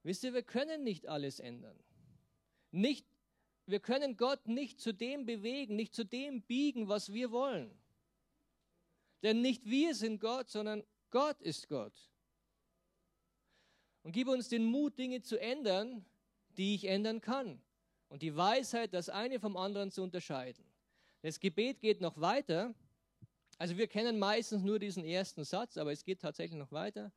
Wisst ihr, wir können nicht alles ändern. Nicht wir können Gott nicht zu dem bewegen, nicht zu dem biegen, was wir wollen. Denn nicht wir sind Gott, sondern Gott ist Gott. Und gib uns den Mut, Dinge zu ändern, die ich ändern kann. Und die Weisheit, das eine vom anderen zu unterscheiden. Das Gebet geht noch weiter. Also wir kennen meistens nur diesen ersten Satz, aber es geht tatsächlich noch weiter.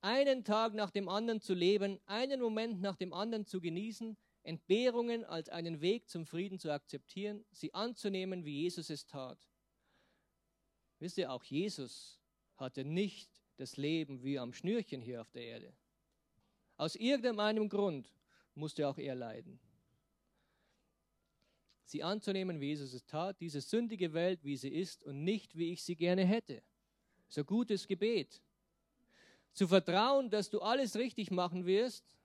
Einen Tag nach dem anderen zu leben, einen Moment nach dem anderen zu genießen, Entbehrungen als einen Weg zum Frieden zu akzeptieren, sie anzunehmen, wie Jesus es tat. Wisst ihr, auch Jesus hatte nicht das Leben wie am Schnürchen hier auf der Erde. Aus irgendeinem Grund musste auch er leiden. Sie anzunehmen, wie Jesus es tat, diese sündige Welt, wie sie ist und nicht, wie ich sie gerne hätte. So gutes Gebet. Zu vertrauen, dass du alles richtig machen wirst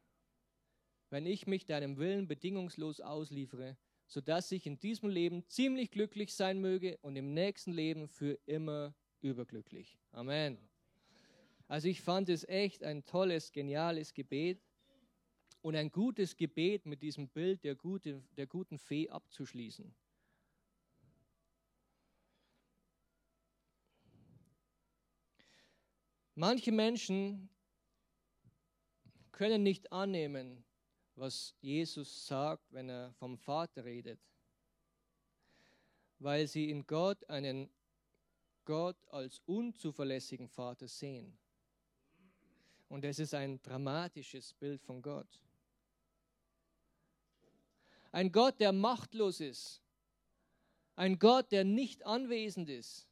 wenn ich mich deinem Willen bedingungslos ausliefere, sodass ich in diesem Leben ziemlich glücklich sein möge und im nächsten Leben für immer überglücklich. Amen. Also ich fand es echt ein tolles, geniales Gebet und ein gutes Gebet mit diesem Bild der, gute, der guten Fee abzuschließen. Manche Menschen können nicht annehmen, was Jesus sagt, wenn er vom Vater redet, weil sie in Gott einen Gott als unzuverlässigen Vater sehen. Und es ist ein dramatisches Bild von Gott. Ein Gott, der machtlos ist. Ein Gott, der nicht anwesend ist.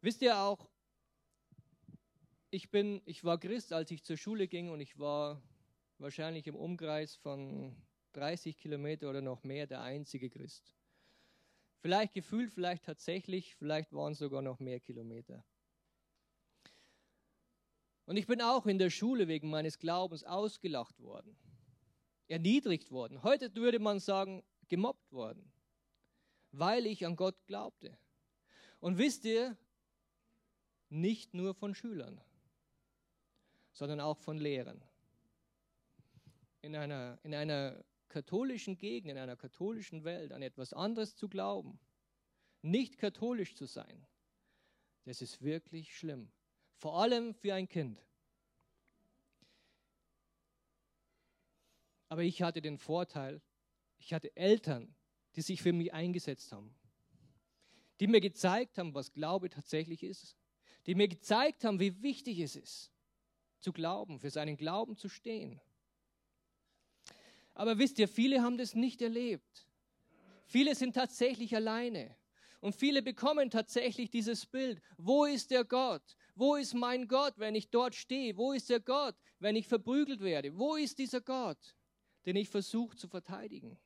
Wisst ihr auch, ich bin, ich war Christ, als ich zur Schule ging und ich war wahrscheinlich im Umkreis von 30 Kilometer oder noch mehr der einzige Christ. Vielleicht gefühlt, vielleicht tatsächlich, vielleicht waren es sogar noch mehr Kilometer. Und ich bin auch in der Schule wegen meines Glaubens ausgelacht worden, erniedrigt worden. Heute würde man sagen, gemobbt worden, weil ich an Gott glaubte. Und wisst ihr, nicht nur von Schülern sondern auch von Lehren. In einer, in einer katholischen Gegend, in einer katholischen Welt an etwas anderes zu glauben, nicht katholisch zu sein, das ist wirklich schlimm. Vor allem für ein Kind. Aber ich hatte den Vorteil, ich hatte Eltern, die sich für mich eingesetzt haben, die mir gezeigt haben, was Glaube tatsächlich ist, die mir gezeigt haben, wie wichtig es ist, zu glauben, für seinen Glauben zu stehen. Aber wisst ihr, viele haben das nicht erlebt. Viele sind tatsächlich alleine. Und viele bekommen tatsächlich dieses Bild. Wo ist der Gott? Wo ist mein Gott, wenn ich dort stehe? Wo ist der Gott, wenn ich verprügelt werde? Wo ist dieser Gott, den ich versuche zu verteidigen?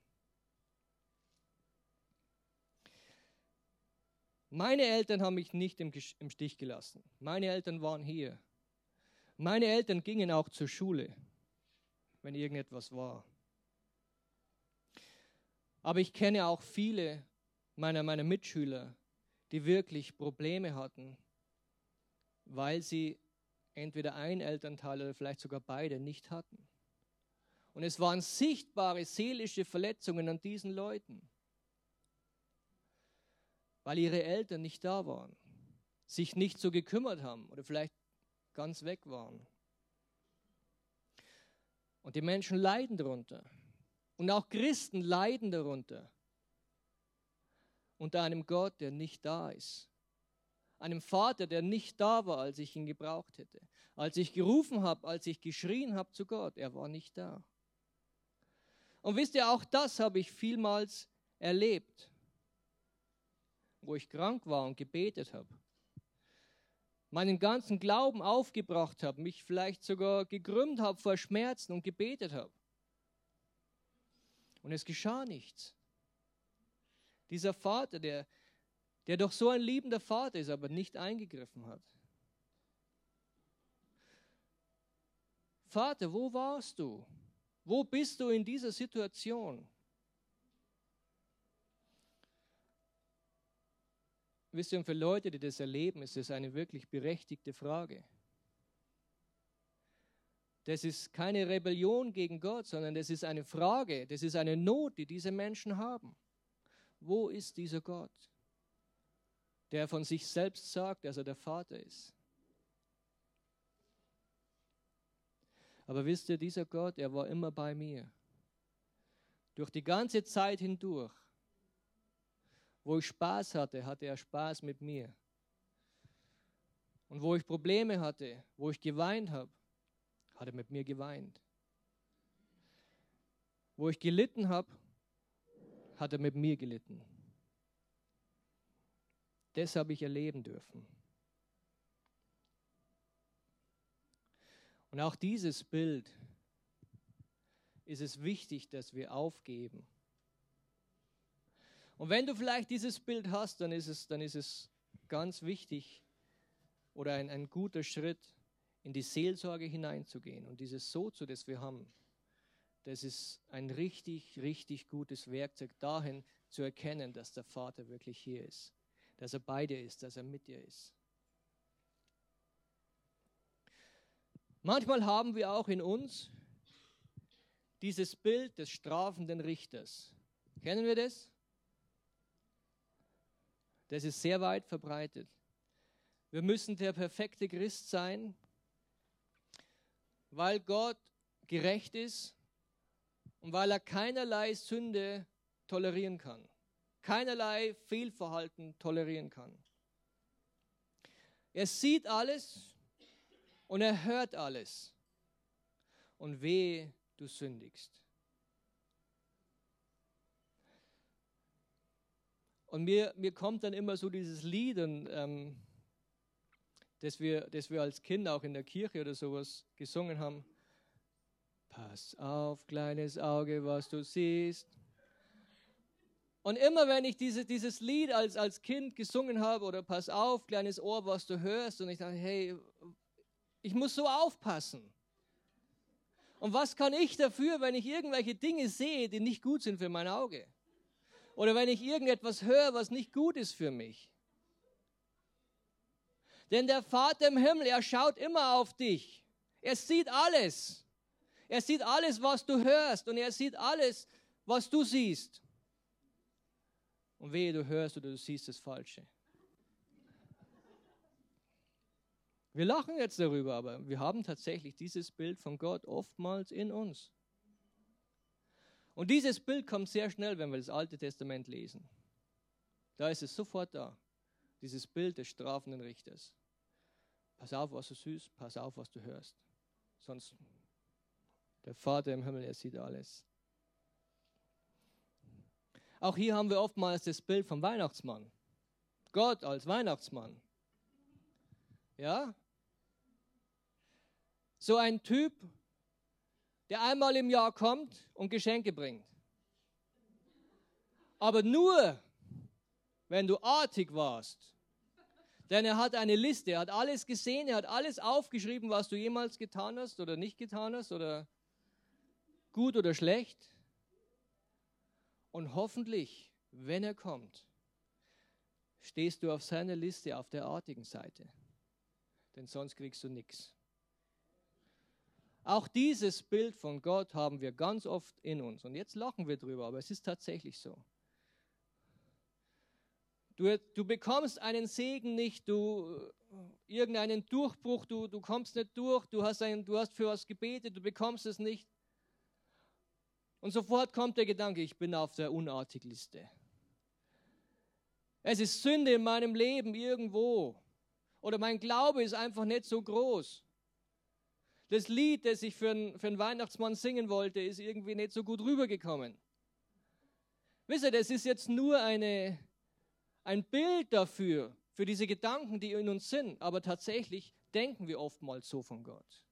Meine Eltern haben mich nicht im, Stich gelassen. Meine Eltern waren hier. Meine Eltern gingen auch zur Schule, wenn irgendetwas war. Aber ich kenne auch viele meiner, meiner Mitschüler, die wirklich Probleme hatten, weil sie entweder ein Elternteil oder vielleicht sogar beide nicht hatten. Und es waren sichtbare seelische Verletzungen an diesen Leuten weil ihre Eltern nicht da waren, sich nicht so gekümmert haben oder vielleicht ganz weg waren. Und die Menschen leiden darunter. Und auch Christen leiden darunter. Unter einem Gott, der nicht da ist. Einem Vater, der nicht da war, als ich ihn gebraucht hätte. Als ich gerufen habe, als ich geschrien habe zu Gott, er war nicht da. Und wisst ihr, auch das habe ich vielmals erlebt wo ich krank war und gebetet habe. Meinen ganzen Glauben aufgebracht habe, mich vielleicht sogar gekrümmt habe vor Schmerzen und gebetet habe. Und es geschah nichts. Dieser Vater, der, der doch so ein liebender Vater ist, aber nicht eingegriffen hat. Vater, wo warst du? Wo bist du in dieser Situation? Wisst ihr, für Leute, die das erleben, ist es eine wirklich berechtigte Frage. Das ist keine Rebellion gegen Gott, sondern das ist eine Frage, das ist eine Not, die diese Menschen haben. Wo ist dieser Gott, der von sich selbst sagt, dass er der Vater ist? Aber wisst ihr, dieser Gott, er war immer bei mir. Durch die ganze Zeit hindurch wo ich Spaß hatte, hatte er Spaß mit mir. Und wo ich Probleme hatte, wo ich geweint habe, hat er mit mir geweint. Wo ich gelitten habe, hat er mit mir gelitten. Das habe ich erleben dürfen. Und auch dieses Bild ist es wichtig, dass wir aufgeben und wenn du vielleicht dieses Bild hast, dann ist es, dann ist es ganz wichtig oder ein, ein guter Schritt, in die Seelsorge hineinzugehen. Und dieses Sozo, das wir haben, das ist ein richtig, richtig gutes Werkzeug dahin zu erkennen, dass der Vater wirklich hier ist, dass er bei dir ist, dass er mit dir ist. Manchmal haben wir auch in uns dieses Bild des strafenden Richters. Kennen wir das? Das ist sehr weit verbreitet. Wir müssen der perfekte Christ sein, weil Gott gerecht ist und weil er keinerlei Sünde tolerieren kann, keinerlei Fehlverhalten tolerieren kann. Er sieht alles und er hört alles. Und wehe, du sündigst. Und mir, mir kommt dann immer so dieses Lied, und, ähm, das, wir, das wir als Kinder auch in der Kirche oder sowas gesungen haben. Pass auf, kleines Auge, was du siehst. Und immer wenn ich diese, dieses Lied als, als Kind gesungen habe, oder pass auf, kleines Ohr, was du hörst, und ich dachte, hey, ich muss so aufpassen. Und was kann ich dafür, wenn ich irgendwelche Dinge sehe, die nicht gut sind für mein Auge? Oder wenn ich irgendetwas höre, was nicht gut ist für mich. Denn der Vater im Himmel, er schaut immer auf dich. Er sieht alles. Er sieht alles, was du hörst und er sieht alles, was du siehst. Und wehe, du hörst oder du siehst das Falsche. Wir lachen jetzt darüber, aber wir haben tatsächlich dieses Bild von Gott oftmals in uns. Und dieses Bild kommt sehr schnell, wenn wir das Alte Testament lesen. Da ist es sofort da, dieses Bild des strafenden Richters. Pass auf, was du süß, pass auf, was du hörst. Sonst, der Vater im Himmel, er sieht alles. Auch hier haben wir oftmals das Bild vom Weihnachtsmann. Gott als Weihnachtsmann. Ja? So ein Typ, der einmal im Jahr kommt und Geschenke bringt. Aber nur, wenn du artig warst. Denn er hat eine Liste, er hat alles gesehen, er hat alles aufgeschrieben, was du jemals getan hast oder nicht getan hast oder gut oder schlecht. Und hoffentlich, wenn er kommt, stehst du auf seiner Liste auf der artigen Seite. Denn sonst kriegst du nichts. Auch dieses Bild von Gott haben wir ganz oft in uns. Und jetzt lachen wir drüber, aber es ist tatsächlich so. Du, du bekommst einen Segen nicht, du irgendeinen Durchbruch, du, du kommst nicht durch, du hast, ein, du hast für was gebetet, du bekommst es nicht. Und sofort kommt der Gedanke, ich bin auf der Unartigliste. Es ist Sünde in meinem Leben irgendwo. Oder mein Glaube ist einfach nicht so groß. Das Lied, das ich für einen, für einen Weihnachtsmann singen wollte, ist irgendwie nicht so gut rübergekommen. Wisst ihr, das ist jetzt nur eine, ein Bild dafür, für diese Gedanken, die in uns sind. Aber tatsächlich denken wir oftmals so von Gott.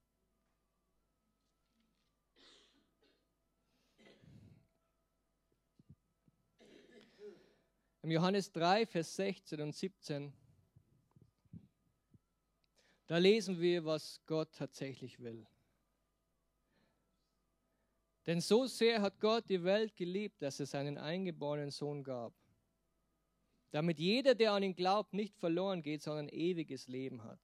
Im Johannes 3, Vers 16 und 17 da lesen wir, was Gott tatsächlich will. Denn so sehr hat Gott die Welt geliebt, dass er seinen eingeborenen Sohn gab, damit jeder, der an ihn glaubt, nicht verloren geht, sondern ewiges Leben hat.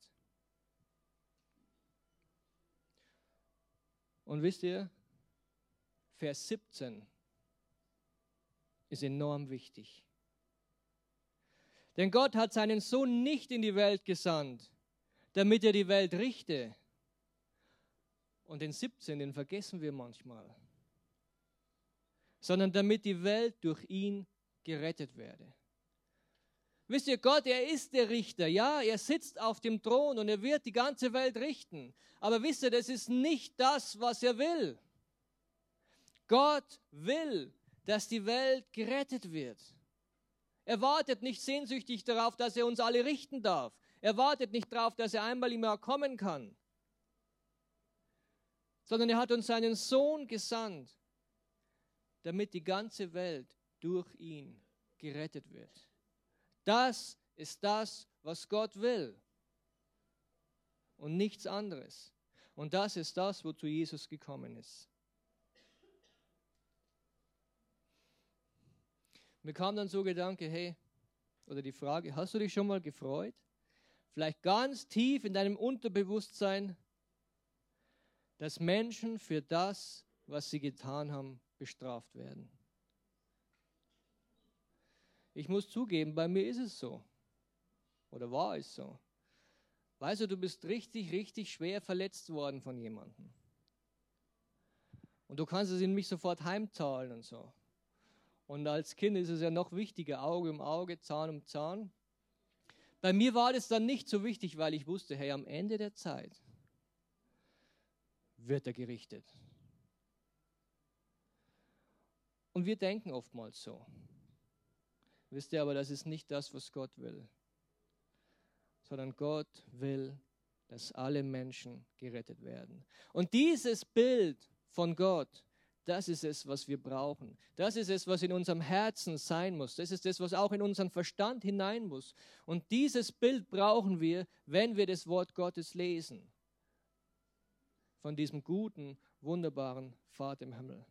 Und wisst ihr, Vers 17 ist enorm wichtig. Denn Gott hat seinen Sohn nicht in die Welt gesandt, damit er die Welt richte. Und den 17, den vergessen wir manchmal. Sondern damit die Welt durch ihn gerettet werde. Wisst ihr, Gott, er ist der Richter. Ja, er sitzt auf dem Thron und er wird die ganze Welt richten. Aber wisst ihr, das ist nicht das, was er will. Gott will, dass die Welt gerettet wird. Er wartet nicht sehnsüchtig darauf, dass er uns alle richten darf. Er wartet nicht darauf, dass er einmal im Jahr kommen kann, sondern er hat uns seinen Sohn gesandt, damit die ganze Welt durch ihn gerettet wird. Das ist das, was Gott will und nichts anderes. Und das ist das, wozu Jesus gekommen ist. Mir kam dann so Gedanke, hey, oder die Frage, hast du dich schon mal gefreut? Vielleicht ganz tief in deinem Unterbewusstsein, dass Menschen für das, was sie getan haben, bestraft werden. Ich muss zugeben, bei mir ist es so. Oder war es so? Weißt du, du bist richtig, richtig schwer verletzt worden von jemandem. Und du kannst es ihnen nicht sofort heimzahlen und so. Und als Kind ist es ja noch wichtiger, Auge um Auge, Zahn um Zahn. Bei mir war das dann nicht so wichtig, weil ich wusste, hey, am Ende der Zeit wird er gerichtet. Und wir denken oftmals so. Wisst ihr aber, das ist nicht das, was Gott will, sondern Gott will, dass alle Menschen gerettet werden. Und dieses Bild von Gott, das ist es, was wir brauchen. Das ist es, was in unserem Herzen sein muss. Das ist es, was auch in unseren Verstand hinein muss. Und dieses Bild brauchen wir, wenn wir das Wort Gottes lesen. Von diesem guten, wunderbaren Vater im Himmel.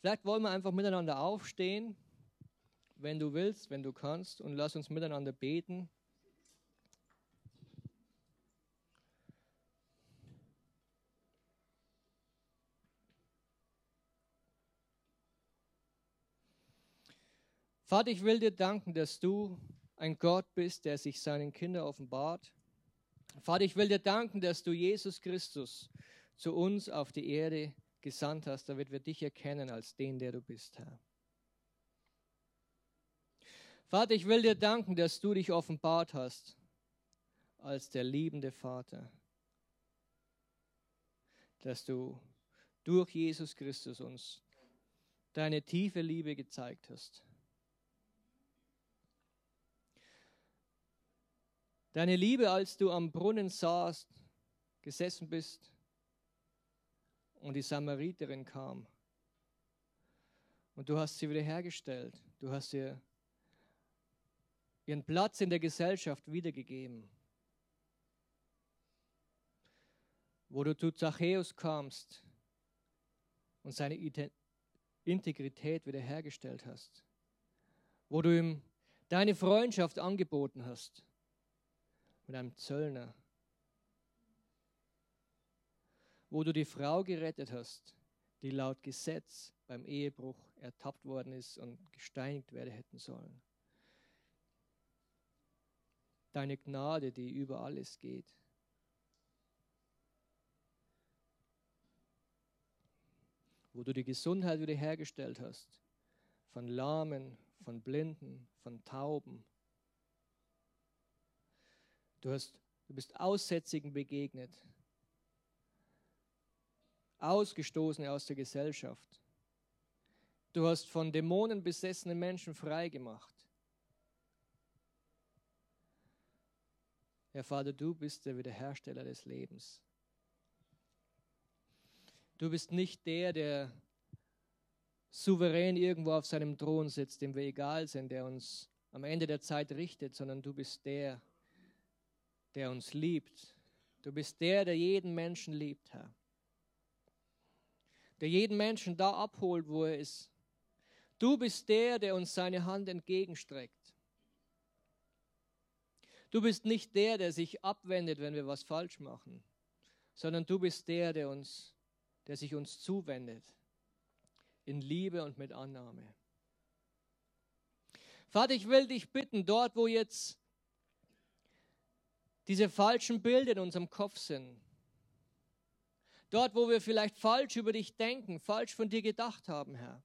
Vielleicht wollen wir einfach miteinander aufstehen, wenn du willst, wenn du kannst, und lass uns miteinander beten. Vater, ich will dir danken, dass du ein Gott bist, der sich seinen Kindern offenbart. Vater, ich will dir danken, dass du Jesus Christus zu uns auf die Erde gesandt hast, damit wir dich erkennen als den, der du bist, Herr. Vater, ich will dir danken, dass du dich offenbart hast als der liebende Vater, dass du durch Jesus Christus uns deine tiefe Liebe gezeigt hast. Deine Liebe, als du am Brunnen saßt, gesessen bist und die Samariterin kam. Und du hast sie wiederhergestellt. Du hast ihr ihren Platz in der Gesellschaft wiedergegeben. Wo du zu Zachäus kamst und seine Integrität wiederhergestellt hast. Wo du ihm deine Freundschaft angeboten hast mit einem Zöllner, wo du die Frau gerettet hast, die laut Gesetz beim Ehebruch ertappt worden ist und gesteinigt werden hätten sollen. Deine Gnade, die über alles geht. Wo du die Gesundheit wiederhergestellt hast, von Lahmen, von Blinden, von Tauben, Du, hast, du bist Aussätzigen begegnet, Ausgestoßene aus der Gesellschaft. Du hast von Dämonen besessene Menschen freigemacht. Herr Vater, du bist der Wiederhersteller des Lebens. Du bist nicht der, der souverän irgendwo auf seinem Thron sitzt, dem wir egal sind, der uns am Ende der Zeit richtet, sondern du bist der, der uns liebt. Du bist der, der jeden Menschen liebt, Herr. Der jeden Menschen da abholt, wo er ist. Du bist der, der uns seine Hand entgegenstreckt. Du bist nicht der, der sich abwendet, wenn wir was falsch machen, sondern du bist der, der uns, der sich uns zuwendet in Liebe und mit Annahme. Vater, ich will dich bitten, dort, wo jetzt diese falschen Bilder in unserem Kopf sind. Dort, wo wir vielleicht falsch über dich denken, falsch von dir gedacht haben, Herr.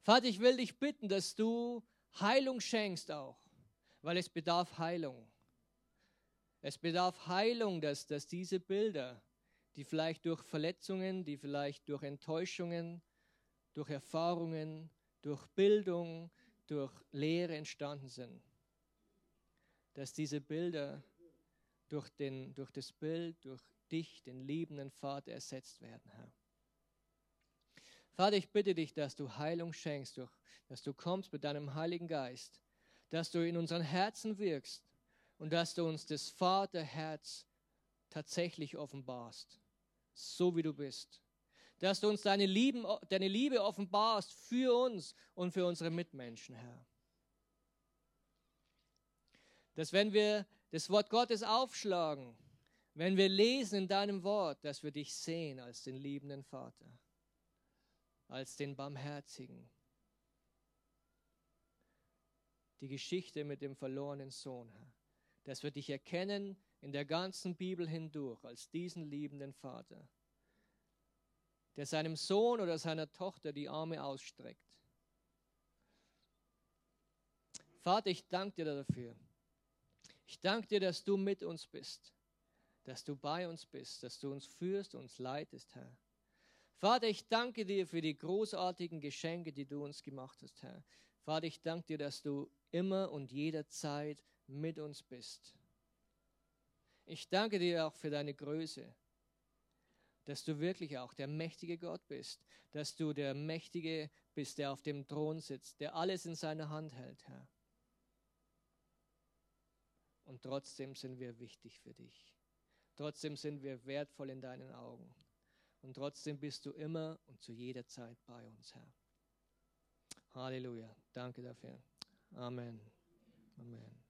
Vater, ich will dich bitten, dass du Heilung schenkst auch, weil es bedarf Heilung. Es bedarf Heilung, dass, dass diese Bilder, die vielleicht durch Verletzungen, die vielleicht durch Enttäuschungen, durch Erfahrungen, durch Bildung, durch Lehre entstanden sind, dass diese Bilder durch, den, durch das Bild, durch dich, den liebenden Vater, ersetzt werden, Herr. Vater, ich bitte dich, dass du Heilung schenkst, durch, dass du kommst mit deinem Heiligen Geist, dass du in unseren Herzen wirkst und dass du uns das Vaterherz tatsächlich offenbarst, so wie du bist. Dass du uns deine, Lieben, deine Liebe offenbarst für uns und für unsere Mitmenschen, Herr dass wenn wir das Wort Gottes aufschlagen, wenn wir lesen in deinem Wort, dass wir dich sehen als den liebenden Vater, als den Barmherzigen. Die Geschichte mit dem verlorenen Sohn, Herr. Dass wir dich erkennen in der ganzen Bibel hindurch als diesen liebenden Vater, der seinem Sohn oder seiner Tochter die Arme ausstreckt. Vater, ich danke dir dafür ich danke dir, dass du mit uns bist, dass du bei uns bist, dass du uns führst, uns leitest, Herr. Vater, ich danke dir für die großartigen Geschenke, die du uns gemacht hast, Herr. Vater, ich danke dir, dass du immer und jederzeit mit uns bist. Ich danke dir auch für deine Größe, dass du wirklich auch der mächtige Gott bist, dass du der Mächtige bist, der auf dem Thron sitzt, der alles in seiner Hand hält, Herr und trotzdem sind wir wichtig für dich. Trotzdem sind wir wertvoll in deinen Augen. Und trotzdem bist du immer und zu jeder Zeit bei uns, Herr. Halleluja. Danke dafür. Amen. Amen.